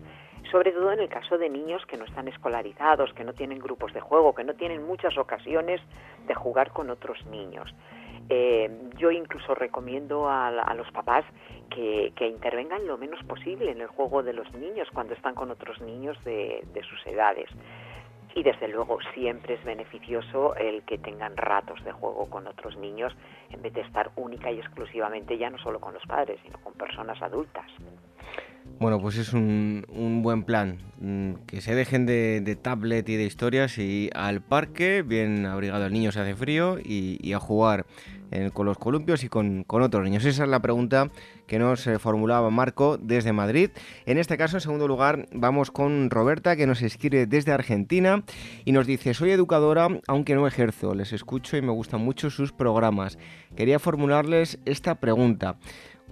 Speaker 5: sobre todo en el caso de niños que no están escolarizados, que no tienen grupos de juego, que no tienen muchas ocasiones de jugar con otros niños. Eh, yo incluso recomiendo a, los papás que, intervengan lo menos posible en el juego de los niños cuando están con otros niños de, de sus edades. Y desde luego siempre es beneficioso el que tengan ratos de juego con otros niños en vez de estar única y exclusivamente ya no solo con los padres, sino con personas adultas.
Speaker 1: Bueno, pues es un, buen plan. Mm, que se dejen de, tablet y de historias y al parque, bien abrigado el niño se hace frío y, a jugar con los columpios y con, otros niños. Esa es la pregunta que nos eh, formulaba Marco desde Madrid. En este caso, en segundo lugar, vamos con Roberta, que nos escribe desde Argentina y nos dice, soy educadora, aunque no ejerzo, les escucho y me gustan mucho sus programas. Quería formularles esta pregunta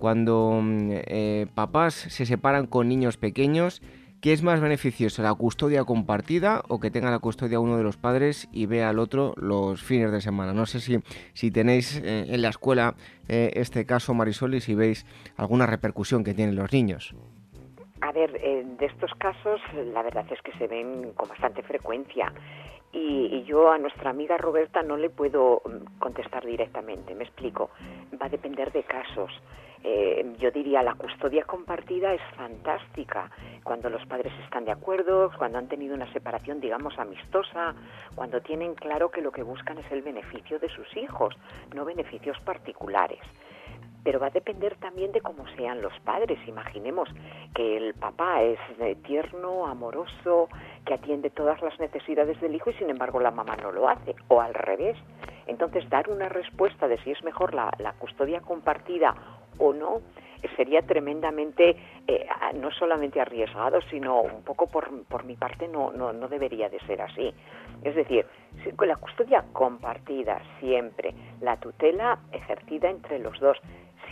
Speaker 1: cuando mm, eh, papás se separan con niños pequeños, ¿qué es más beneficioso, la custodia compartida o que tenga la custodia uno de los padres y vea al otro los fines de semana? No sé si, si tenéis eh, en la escuela eh, este caso, Marisol, y si veis alguna repercusión que tienen los niños.
Speaker 5: A ver, de estos casos la verdad es que se ven con bastante frecuencia. Y, yo a nuestra amiga Roberta no le puedo mm, contestar directamente, me explico. Va a depender de casos. Eh, yo diría la custodia compartida es fantástica cuando los padres están de acuerdo, cuando han tenido una separación, digamos, amistosa, cuando tienen claro que lo que buscan es el beneficio de sus hijos, no beneficios particulares pero va a depender también de cómo sean los padres. Imaginemos que el papá es eh, tierno, amoroso, que atiende todas las necesidades del hijo y sin embargo la mamá no lo hace, o al revés. Entonces, dar una respuesta de si es mejor la, la custodia compartida o no sería tremendamente eh, no solamente arriesgado, sino un poco por, por mi parte no, no, no debería de ser así. Es decir, con la custodia compartida siempre, la tutela ejercida entre los dos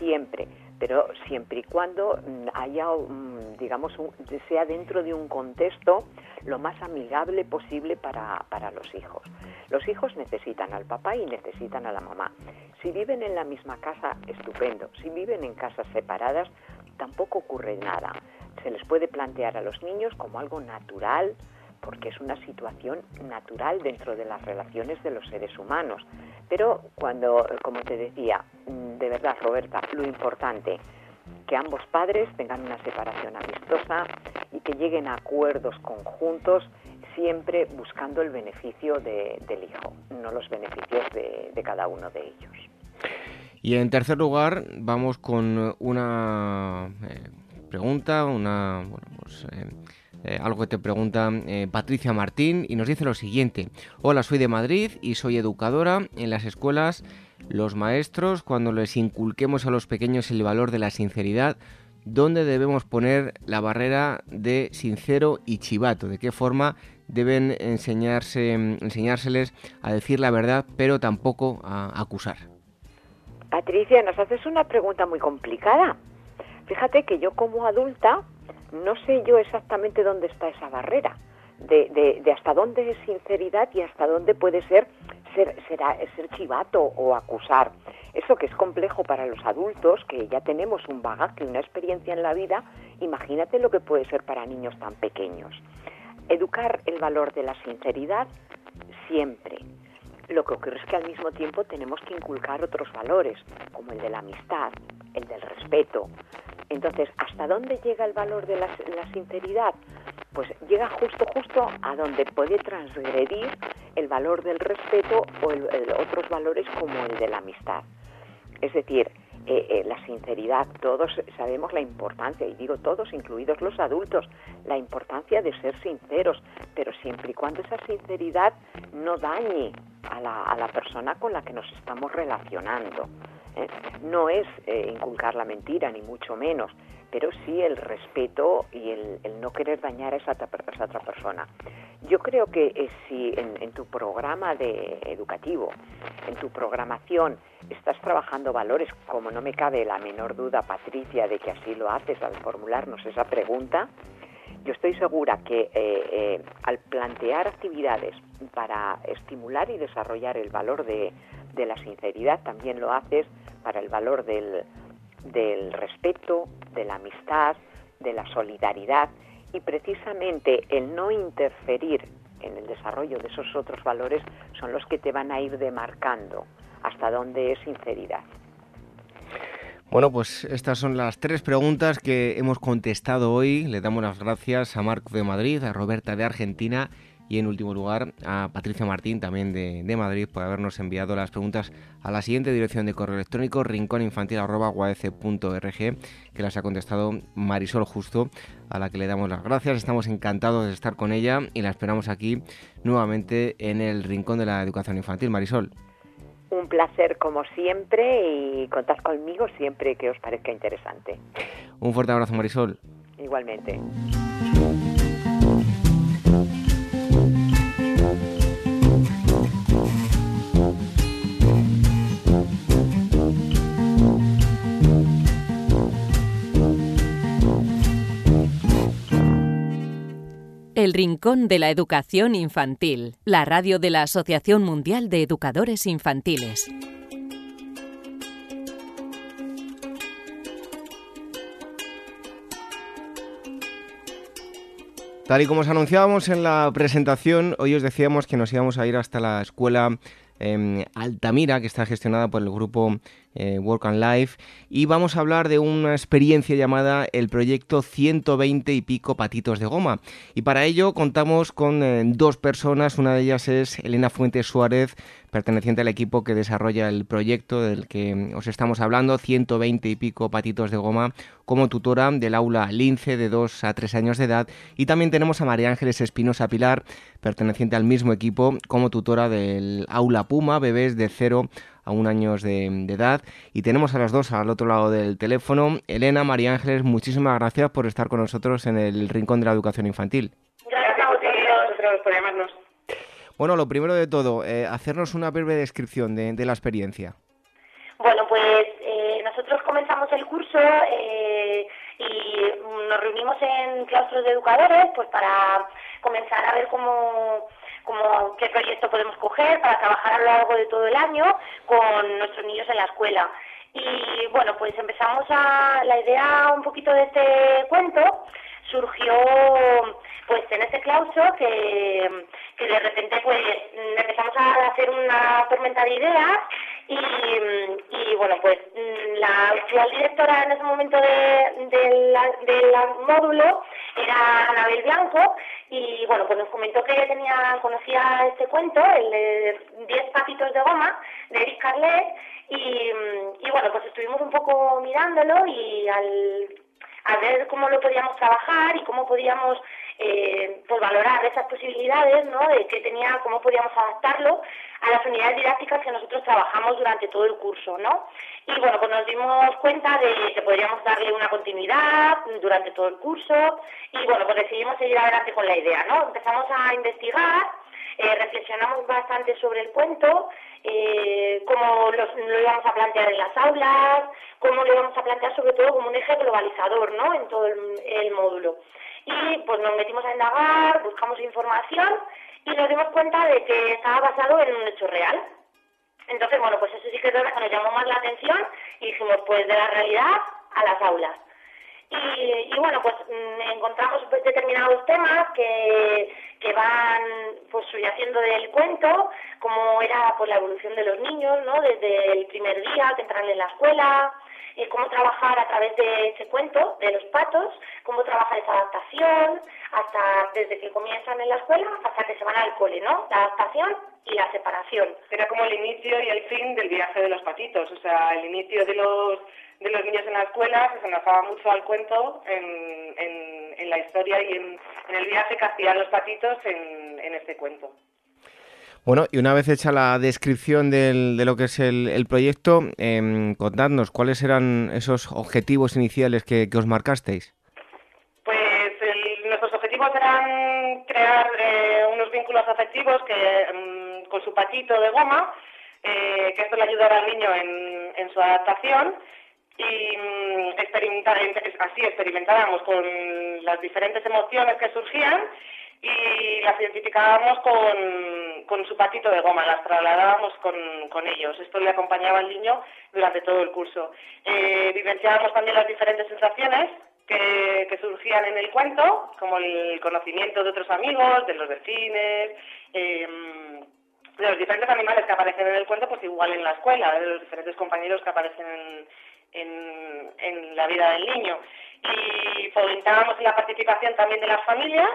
Speaker 5: siempre, pero siempre y cuando mm, haya, mm, digamos, sea dentro de un contexto lo más amigable posible para, para los hijos. Los hijos necesitan al papá y necesitan a la mamá. Si viven en la misma casa, estupendo. Si viven en casas separadas, tampoco ocurre nada. Se les puede plantear a los niños como algo natural, porque es una situación natural dentro de las relaciones de los seres humanos. Pero cuando, como te decía, mm, de verdad, Roberta, lo importante, que ambos padres tengan una separación amistosa y que lleguen a acuerdos conjuntos, siempre buscando el beneficio del hijo, no los beneficios de, cada uno de ellos.
Speaker 1: Y en tercer lugar, vamos con una eh, pregunta, una, bueno, pues, eh, eh, algo que te pregunta Patricia Martín y nos dice lo siguiente. Hola, soy de Madrid y soy educadora. En las escuelas, los maestros, cuando les inculquemos a los pequeños el valor de la sinceridad, ¿dónde debemos poner la barrera de sincero y chivato? ¿De qué forma deben enseñarse, enseñárseles a decir la verdad, pero tampoco a acusar?
Speaker 5: Patricia, nos haces una pregunta muy complicada. Fíjate que yo como adulta no sé yo exactamente dónde está esa barrera, de, hasta dónde es sinceridad y hasta dónde puede ser ser, ser chivato o acusar. Eso que es complejo para los adultos, que ya tenemos un bagaje, una experiencia en la vida, imagínate lo que puede ser para niños tan pequeños. Educar el valor de la sinceridad siempre. Lo que ocurre es que al mismo tiempo tenemos que inculcar otros valores, como el de la amistad, el del respeto, entonces, ¿hasta dónde llega el valor de la, sinceridad? Pues llega justo, justo a donde puede transgredir el valor del respeto o otros valores como el de la amistad. Es decir, eh, eh, la sinceridad, todos sabemos la importancia, y digo todos, incluidos los adultos, la importancia de ser sinceros, pero siempre y cuando esa sinceridad no dañe a la, a la persona con la que nos estamos relacionando. ¿eh? No es eh, inculcar la mentira, ni mucho menos, pero sí el respeto y el, no querer dañar a esa, otra persona. Yo creo que eh, si en, tu programa de educativo, en tu programación, estás trabajando valores, como no me cabe la menor duda, Patricia, de que así lo haces al formularnos esa pregunta, yo estoy segura que al plantear actividades para estimular y desarrollar el valor de, de la sinceridad, también lo haces para el valor del, del respeto, de la amistad, de la solidaridad y precisamente el no interferir en el desarrollo de esos otros valores son los que te van a ir demarcando hasta dónde es sinceridad.
Speaker 1: Bueno, pues estas son las tres preguntas que hemos contestado hoy. Le damos las gracias a Marco de Madrid, a Roberta de Argentina y en último lugar a Patricia Martín, también de, Madrid, por habernos enviado las preguntas a la siguiente dirección de correo electrónico rincóninfantil.org, que las ha contestado Marisol Justo, a la que le damos las gracias. Estamos encantados de estar con ella y la esperamos aquí nuevamente en el Rincón de la Educación Infantil. Marisol.
Speaker 5: Un placer como siempre y contad conmigo siempre que os parezca interesante.
Speaker 1: Un fuerte abrazo Marisol.
Speaker 5: Igualmente.
Speaker 3: El Rincón de la Educación Infantil, la radio de la Asociación Mundial de Educadores Infantiles.
Speaker 1: Tal y como os anunciábamos en la presentación, hoy os decíamos que nos íbamos a ir hasta la escuela em, Altamira, que está gestionada por el grupo eh, Work and Life, y vamos a hablar de una experiencia llamada el proyecto 120 y pico patitos de goma. Y para ello contamos con eh, dos personas, una de ellas es Elena Fuentes Suárez, perteneciente al equipo que desarrolla el proyecto del que os estamos hablando, 120 y pico patitos de goma, como tutora del aula Lince de 2 a 3 años de edad. Y también tenemos a María Ángeles Espinosa Pilar, perteneciente al mismo equipo, como tutora del aula Puma, bebés de 0 a un año de, edad. Y tenemos a las dos al otro lado del teléfono. Elena, María Ángeles, muchísimas gracias por estar con nosotros en el Rincón de la Educación Infantil.
Speaker 6: Gracias a vosotros por llamarnos.
Speaker 1: Bueno, lo primero de todo, eh, hacernos una breve descripción de, la experiencia.
Speaker 6: Bueno, pues eh, nosotros comenzamos el
Speaker 7: el curso eh, y nos reunimos en claustros de educadores pues para comenzar a ver cómo, cómo qué proyecto podemos coger para trabajar a lo largo de todo el año con nuestros niños en la escuela. Y bueno, pues empezamos a la idea un poquito de este cuento surgió pues en ese claustro que, que de repente pues empezamos a hacer una tormenta de ideas y, y bueno pues la actual directora en ese momento de, de del módulo era Anabel Blanco y bueno pues nos comentó que tenía conocía este cuento el de 10 patitos de goma de Eric Carlet y, y bueno pues estuvimos un poco mirándolo y al a ver cómo lo podíamos trabajar y cómo podíamos eh, pues valorar esas posibilidades, ¿no? De que tenía, cómo podíamos adaptarlo a las unidades didácticas que nosotros trabajamos durante todo el curso, ¿no? Y bueno, pues nos dimos cuenta de que podríamos darle una continuidad durante todo el curso y bueno, pues decidimos seguir adelante con la idea, ¿no? Empezamos a investigar eh, reflexionamos bastante sobre el cuento, eh, cómo lo íbamos a plantear en las aulas, cómo lo íbamos a plantear sobre todo como un eje globalizador ¿no? en todo el, módulo. Y pues nos metimos a indagar, buscamos información y nos dimos cuenta de que estaba basado en un hecho real. Entonces, bueno, pues eso sí que que nos llamó más la atención y dijimos, pues de la realidad a las aulas. Y, bueno, pues mm, encontramos determinados temas que, que van pues subyaciendo del cuento, como era pues la evolución de los niños, ¿no? Desde el primer día que entran en la escuela, eh, cómo trabajar a través de ese cuento, de los patos, cómo trabajar esa adaptación, hasta desde que comienzan en la escuela hasta que se van al cole, ¿no? La adaptación y la separación.
Speaker 6: Era como el inicio y el fin del viaje de los patitos, o sea, el inicio de los de los niños en la escuela se enlazaba mucho al cuento en, en, la historia y en, el viaje que hacían los patitos en, en este cuento.
Speaker 1: Bueno, y una vez hecha la descripción del, de lo que es el, el proyecto, eh, contadnos cuáles eran esos objetivos iniciales que, os marcasteis.
Speaker 6: Pues nuestros objetivos eran crear eh, unos vínculos afectivos que em, con su patito de goma, eh, que esto le ayudara al niño en, en su adaptación y mm, experimentar, así experimentábamos con las diferentes emociones que surgían y las identificábamos con, con su patito de goma, las trasladábamos con, con, ellos. Esto le acompañaba al niño durante todo el curso. Eh, vivenciábamos también las diferentes sensaciones que, que, surgían en el cuento, como el conocimiento de otros amigos, de los vecinos, eh, de los diferentes animales que aparecen en el cuento, pues igual en la escuela, de los diferentes compañeros que aparecen en, en, en la vida del niño. Y fomentábamos la participación también de las familias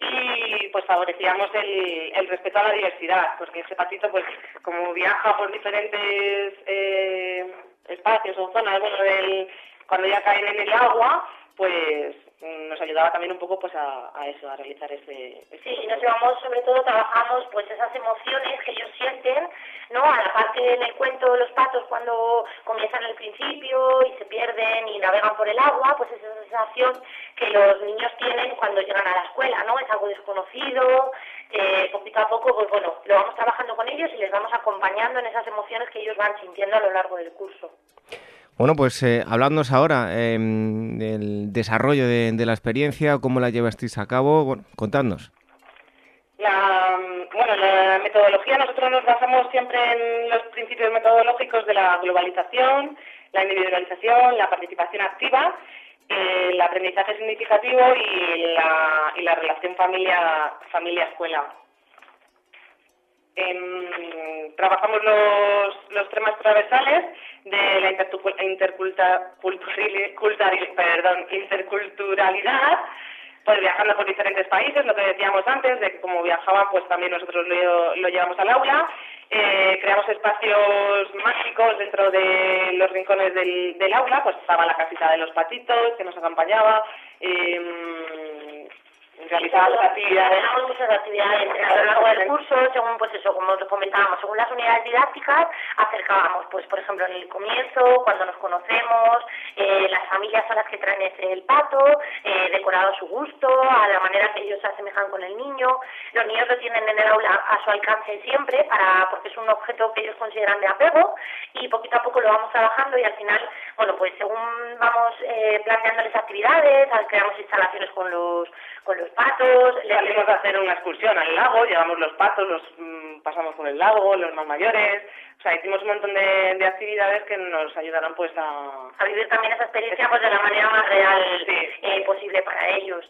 Speaker 6: y pues favorecíamos el, el respeto a la diversidad, porque ese patito, pues como viaja por diferentes eh, espacios o zonas, bueno, del, cuando ya caen en el agua, pues nos ayudaba también un poco pues a, eso, a realizar ese,
Speaker 7: Sí, nos llevamos, sobre todo trabajamos pues esas emociones que ellos sienten, ¿no? A la parte en el cuento de los patos cuando comienzan al principio y se pierden y navegan por el agua, pues esa sensación que los niños tienen cuando llegan a la escuela, ¿no? Es algo desconocido, eh, poquito a poco, pues bueno, lo vamos trabajando con ellos y les vamos acompañando en esas emociones que ellos van sintiendo a lo largo del curso.
Speaker 1: Bueno, pues eh, hablándonos ahora em, del desarrollo de, la experiencia, cómo la llevasteis a cabo, bueno, contadnos.
Speaker 6: La, bueno, la metodología, nosotros nos basamos siempre en los principios metodológicos de la globalización, la individualización, la participación activa, el aprendizaje significativo y la, y la relación familia-escuela. familia escuela trabajamos los, los temas transversales de la interculturalidad, pues viajando por diferentes países, lo que decíamos antes, de que como viajaban, pues también nosotros lo, llevamos al aula. Eh, creamos espacios mágicos dentro de los rincones del, aula, pues estaba la casita de los patitos que nos acompañaba. Eh, actividades.
Speaker 7: muchas actividades a lo largo del curso, según pues eso, como comentábamos, según las unidades didácticas, acercábamos, pues por ejemplo en el comienzo, cuando nos conocemos, eh, las familias a las que traen el pato, eh, decorado a su gusto, a la manera que ellos se asemejan con el niño. Los niños lo tienen en el aula a su alcance siempre, para porque es un objeto que ellos consideran de apego y poquito a poco lo vamos trabajando y al final, bueno, pues según vamos eh, planteándoles actividades, creamos instalaciones con los con los patos.
Speaker 6: Salimos a hacer una excursión al lago, llevamos los patos, los mm, pasamos por el lago, los más mayores. O sea, hicimos un montón de, actividades que nos ayudaron pues a...
Speaker 7: A vivir también esa experiencia pues de la manera más real eh, posible para ellos.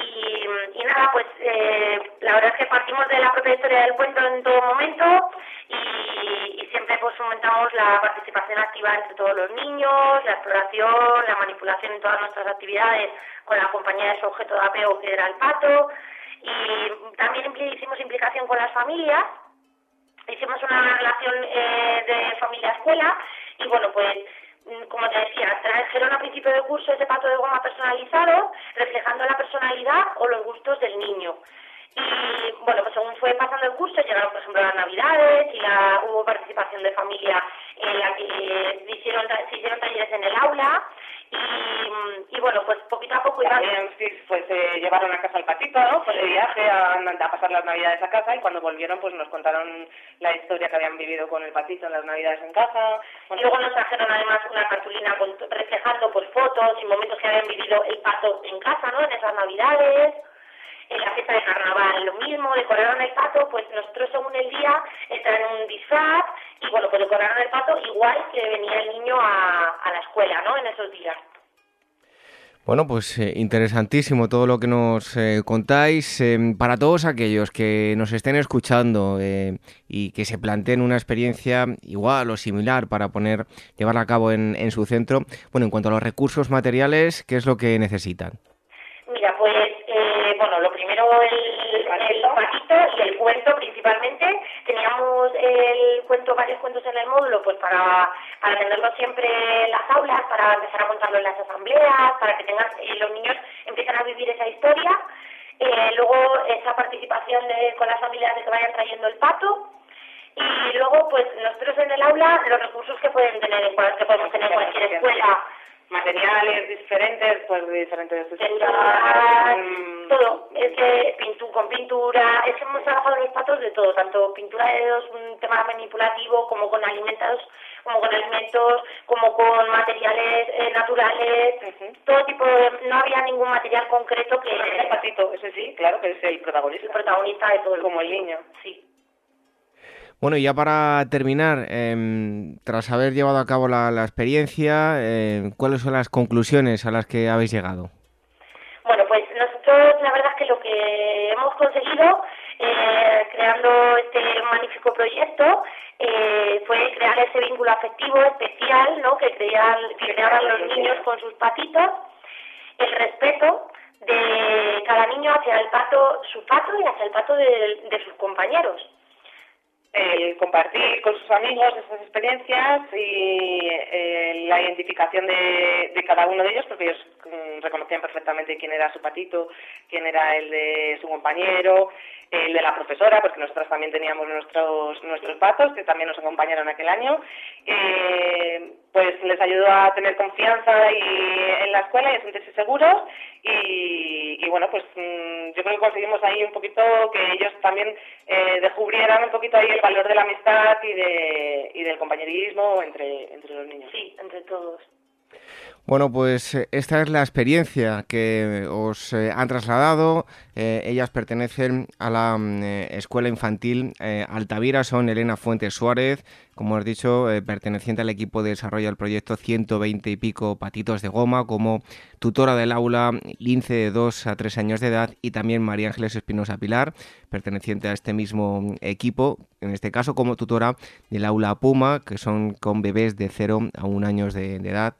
Speaker 7: Y, y, nada, pues eh, la verdad es que partimos de la propia historia del cuento en todo momento y, y, siempre pues fomentamos la participación activa entre todos los niños, la exploración, la manipulación en todas nuestras actividades con la compañía de su objeto de apego que era el pato. Y también hicimos implicación con las familias. Hicimos una relación eh, de familia-escuela y bueno, pues como te decía, trajeron a principio del curso ese pato de goma personalizado, reflejando la personalidad o los gustos del niño. Y bueno, pues según fue pasando el curso, llegaron por ejemplo las navidades y la, hubo participación de familia en la que hicieron, se hicieron talleres en el aula y, y, bueno, pues poquito a poco
Speaker 6: También sí, pues se llevaron a casa al patito, ¿no? Pues de viaje a, a, pasar las navidades a casa y cuando volvieron pues nos contaron la historia que habían vivido con el patito en las navidades en casa.
Speaker 7: y luego nos trajeron además una cartulina con, reflejando pues fotos y momentos que habían vivido el pato en casa, ¿no? En esas navidades en la fiesta de carnaval lo mismo, decoraron el pato, pues nosotros según el día están en un disfraz y bueno, pues decoraron el pato igual que venía el niño a, la escuela, ¿no? En esos días.
Speaker 1: Bueno, pues eh, interesantísimo todo lo que nos eh, contáis. Em, para todos aquellos que nos estén escuchando eh, y que se planteen una experiencia igual o similar para poner, llevarla a cabo en, en su centro, bueno, en cuanto a los recursos materiales, ¿qué es lo que necesitan?
Speaker 7: Mira, pues bueno, lo primero el, el y el cuento principalmente. Teníamos el cuento, varios cuentos en el módulo, pues para, para tenerlo siempre en las aulas, para empezar a contarlo en las asambleas, para que tengan, eh, los niños empiecen a vivir esa historia. Eh, luego esa participación de, con las familias de que vayan trayendo el pato. Y luego, pues nosotros en el aula, los recursos que pueden tener, que podemos tener en cualquier escuela,
Speaker 6: materiales diferentes, pues de diferentes
Speaker 7: texturas, mm. todo, es que pintu con pintura, es que hemos trabajado los patos de todo, tanto pintura de dedos, un tema manipulativo, como con alimentos, como con alimentos, como con materiales eh, naturales, todo tipo de, no había ningún material concreto que...
Speaker 6: El patito, ese sí, claro, que es el protagonista.
Speaker 7: El protagonista de todo.
Speaker 6: Como el niño.
Speaker 7: Sí.
Speaker 1: Bueno, y ya para terminar, em, tras haber llevado a cabo la, experiencia, em, ¿cuáles son las conclusiones a las que habéis llegado?
Speaker 7: Bueno, pues nosotros la verdad es que lo que hemos conseguido eh, creando este magnífico proyecto eh, fue crear ese vínculo afectivo especial ¿no? que, crean, que creaban los niños con sus patitos, el respeto de cada niño hacia el pato, su pato y hacia el pato de sus compañeros
Speaker 6: el compartir con sus amigos esas experiencias y eh, la identificación de, de, cada uno de ellos, porque ellos mm, reconocían perfectamente quién era su patito, quién era el de su compañero, el de la profesora, porque nosotros también teníamos nuestros nuestros patos que también nos acompañaron aquel año, eh, pues les ayudó a tener confianza y, en la escuela y a sentirse seguros y, y bueno, pues mm, yo creo que conseguimos ahí un poquito que ellos también eh, descubrieran un poquito ahí el valor de la amistad y, de, y del compañerismo entre, entre los niños.
Speaker 7: Sí, entre todos.
Speaker 1: Bueno, pues eh, esta es la experiencia que os eh, han trasladado. Eh, ellas pertenecen a la mm, Escuela Infantil Altavira, son Elena Fuentes Suárez, como has dicho, perteneciente al equipo de desarrollo del proyecto 120 y pico patitos de goma, como tutora del aula Lince de 2 a 3 años de edad, y también María Ángeles Espinosa Pilar, perteneciente a este mismo equipo, en este caso como tutora del aula Puma, que son con bebés de 0 a 1 años de edad.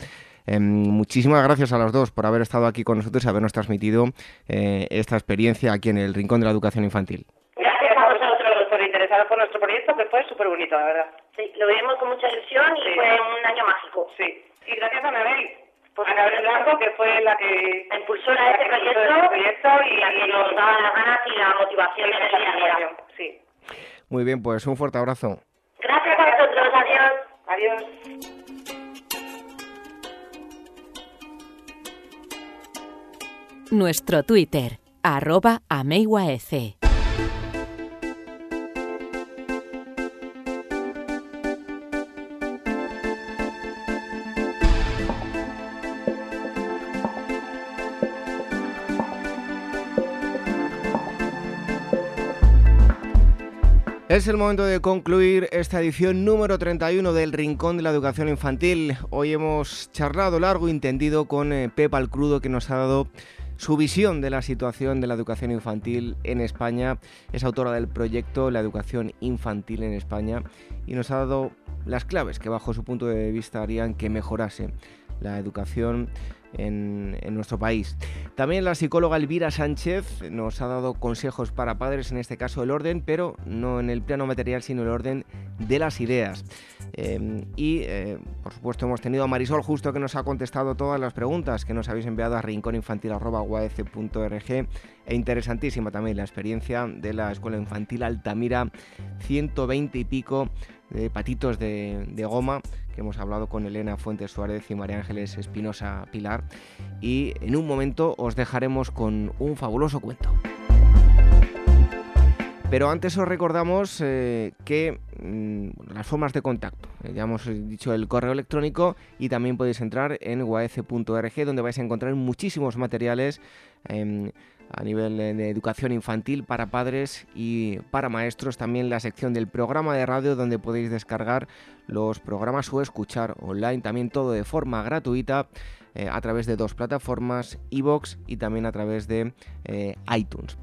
Speaker 1: Em, muchísimas gracias a los dos por haber estado aquí con nosotros y habernos transmitido eh, esta experiencia aquí en el Rincón de la Educación Infantil.
Speaker 6: Gracias a vosotros por interesaros por nuestro proyecto, que fue súper bonito, la verdad.
Speaker 7: Sí, lo vivimos con mucha ilusión y fue un año mágico.
Speaker 6: Sí, y gracias a Anabel. Pues a Anabel Blanco, que fue la que
Speaker 7: la impulsora de este proyecto,
Speaker 6: proyecto, y
Speaker 7: la que nos daba las ganas y la motivación de la día
Speaker 6: Sí.
Speaker 1: Muy bien, pues un fuerte abrazo.
Speaker 7: Gracias a vosotros, adiós.
Speaker 6: Adiós.
Speaker 3: Nuestro Twitter, arroba ameiwaec.
Speaker 1: Es el momento de concluir esta edición número 31 del Rincón de la Educación Infantil. Hoy hemos charlado largo y entendido con eh, Pepa el Crudo que nos ha dado su visión de la situación de la educación infantil en España. Es autora del proyecto La educación infantil en España y nos ha dado las claves que bajo su punto de vista harían que mejorase la educación en, nuestro país. También la psicóloga Elvira Sánchez nos ha dado consejos para padres, en este caso el orden, pero no en el plano material, sino el orden de las ideas. Em, y, eh, por supuesto, hemos tenido a Marisol justo que nos ha contestado todas las preguntas que nos habéis enviado a rincóninfantil.org e interesantísima también la experiencia de la Escuela Infantil Altamira, 120 y pico de patitos de, goma que hemos hablado con Elena Fuentes Suárez y María Ángeles Espinosa Pilar y en un momento os dejaremos con un fabuloso cuento. Pero antes os recordamos eh, que mm, las formas de contacto. Eh, ya hemos dicho el correo electrónico y también podéis entrar en guaece.org donde vais a encontrar muchísimos materiales em, a nivel de educación infantil para padres y para maestros. También la sección del programa de radio donde podéis descargar los programas o escuchar online. También todo de forma gratuita. Eh, a través de dos plataformas, iBox y también a través de iTunes.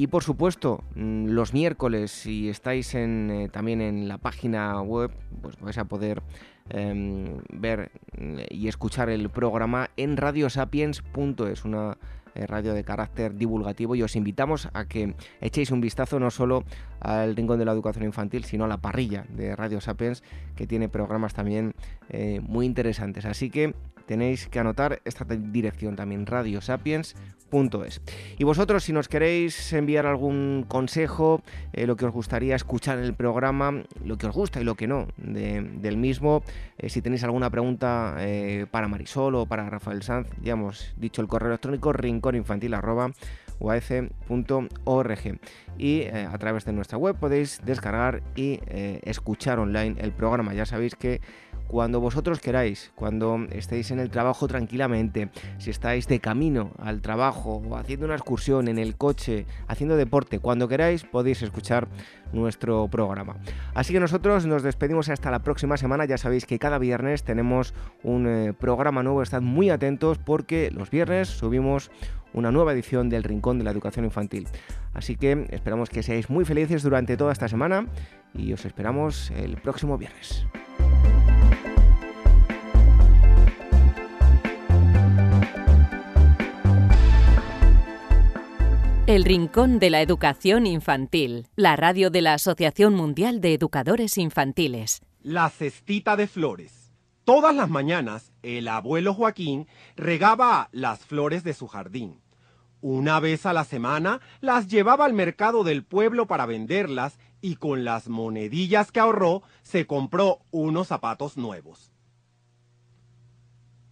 Speaker 1: Y por supuesto, mm, los miércoles, si estáis en, eh, también en la página web, pues vais a poder em, ver mm, y escuchar el programa en radiosapiens.es, una eh, radio de carácter divulgativo y os invitamos a que echéis un vistazo no solo al Rincón de la Educación Infantil, sino a la parrilla de Radio Sapiens, que tiene programas también eh, muy interesantes. Así que tenéis que anotar esta dirección también, radiosapiens.es. Y vosotros, si nos queréis enviar algún consejo, eh, lo que os gustaría escuchar en el programa, lo que os gusta y lo que no del mismo, eh, si tenéis alguna pregunta para Marisol o para Rafael Sanz, ya hemos dicho el correo electrónico rincóninfantil.org y a través de nuestra web podéis descargar y escuchar online el programa. Ya sabéis que cuando vosotros queráis, cuando estéis en el trabajo tranquilamente, si estáis de camino al trabajo o haciendo una excursión en el coche, haciendo deporte, cuando queráis podéis escuchar nuestro programa. Así que nosotros nos despedimos hasta la próxima semana. Ya sabéis que cada viernes tenemos un eh, programa nuevo. Estad muy atentos porque los viernes subimos una nueva edición del Rincón de la Educación Infantil. Así que esperamos que seáis muy felices durante toda esta semana y os esperamos el próximo viernes.
Speaker 3: El Rincón de la Educación Infantil, la radio de la Asociación Mundial de Educadores Infantiles.
Speaker 8: La cestita de flores. Todas las mañanas el abuelo Joaquín regaba las flores de su jardín. Una vez a la semana las llevaba al mercado del pueblo para venderlas y con las monedillas que ahorró se compró unos zapatos nuevos.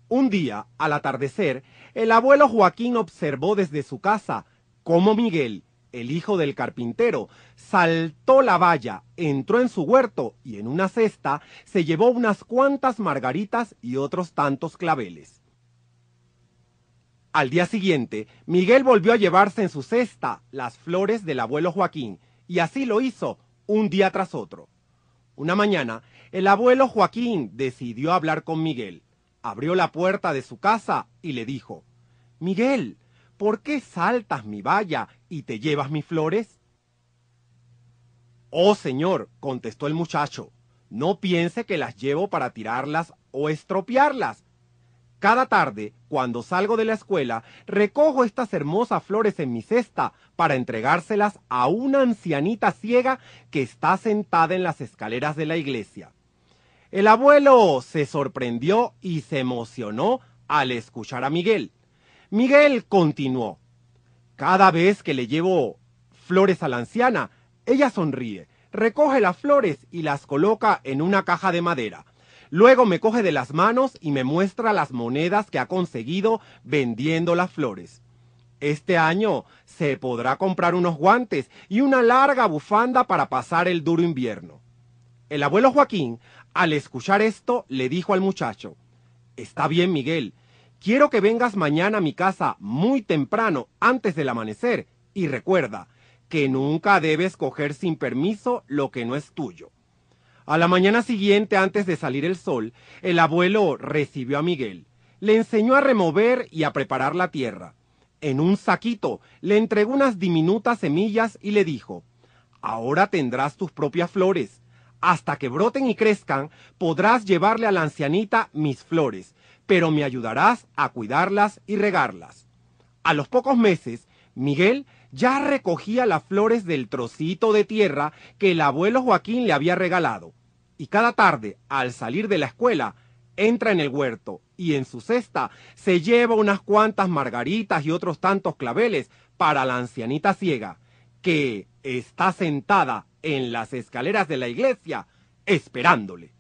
Speaker 8: Un día, al atardecer, el abuelo Joaquín observó desde su casa como Miguel, el hijo del carpintero, saltó la valla, entró en su huerto y en una cesta se llevó unas cuantas margaritas y otros tantos claveles. Al día siguiente, Miguel volvió a llevarse en su cesta las flores del abuelo Joaquín, y así lo hizo un día tras otro. Una mañana, el abuelo Joaquín decidió hablar con Miguel. Abrió la puerta de su casa y le dijo, Miguel, ¿por qué saltas mi valla y te llevas mis flores? Oh, señor, contestó el muchacho, no piense que las llevo para tirarlas o estropearlas. Cada tarde, cuando salgo de la escuela, recojo estas hermosas flores en mi cesta para entregárselas a una ancianita ciega que está sentada en las escaleras de la iglesia. El abuelo se sorprendió y se emocionó al escuchar a Miguel. Miguel continuó. Cada vez que le llevo flores a la anciana, ella sonríe, recoge las flores y las coloca en una caja de madera. Luego me coge de las manos y me muestra las monedas que ha conseguido vendiendo las flores. Este año se podrá comprar unos guantes y una larga bufanda para pasar el duro invierno. El abuelo Joaquín, al escuchar esto, le dijo al muchacho, Está bien, Miguel, quiero que vengas mañana a mi casa muy temprano, antes del amanecer, y recuerda que nunca debes coger sin permiso lo que no es tuyo. A la mañana siguiente, antes de salir el sol, el abuelo recibió a Miguel, le enseñó a remover y a preparar la tierra, en un saquito, le entregó unas diminutas semillas y le dijo, Ahora tendrás tus propias flores. Hasta que broten y crezcan, podrás llevarle a la ancianita mis flores, pero me ayudarás a cuidarlas y regarlas. A los pocos meses, Miguel ya recogía las flores del trocito de tierra que el abuelo Joaquín le había regalado. Y cada tarde, al salir de la escuela, entra en el huerto y en su cesta se lleva unas cuantas margaritas y otros tantos claveles para la ancianita ciega, que está sentada en las escaleras de la iglesia esperándole.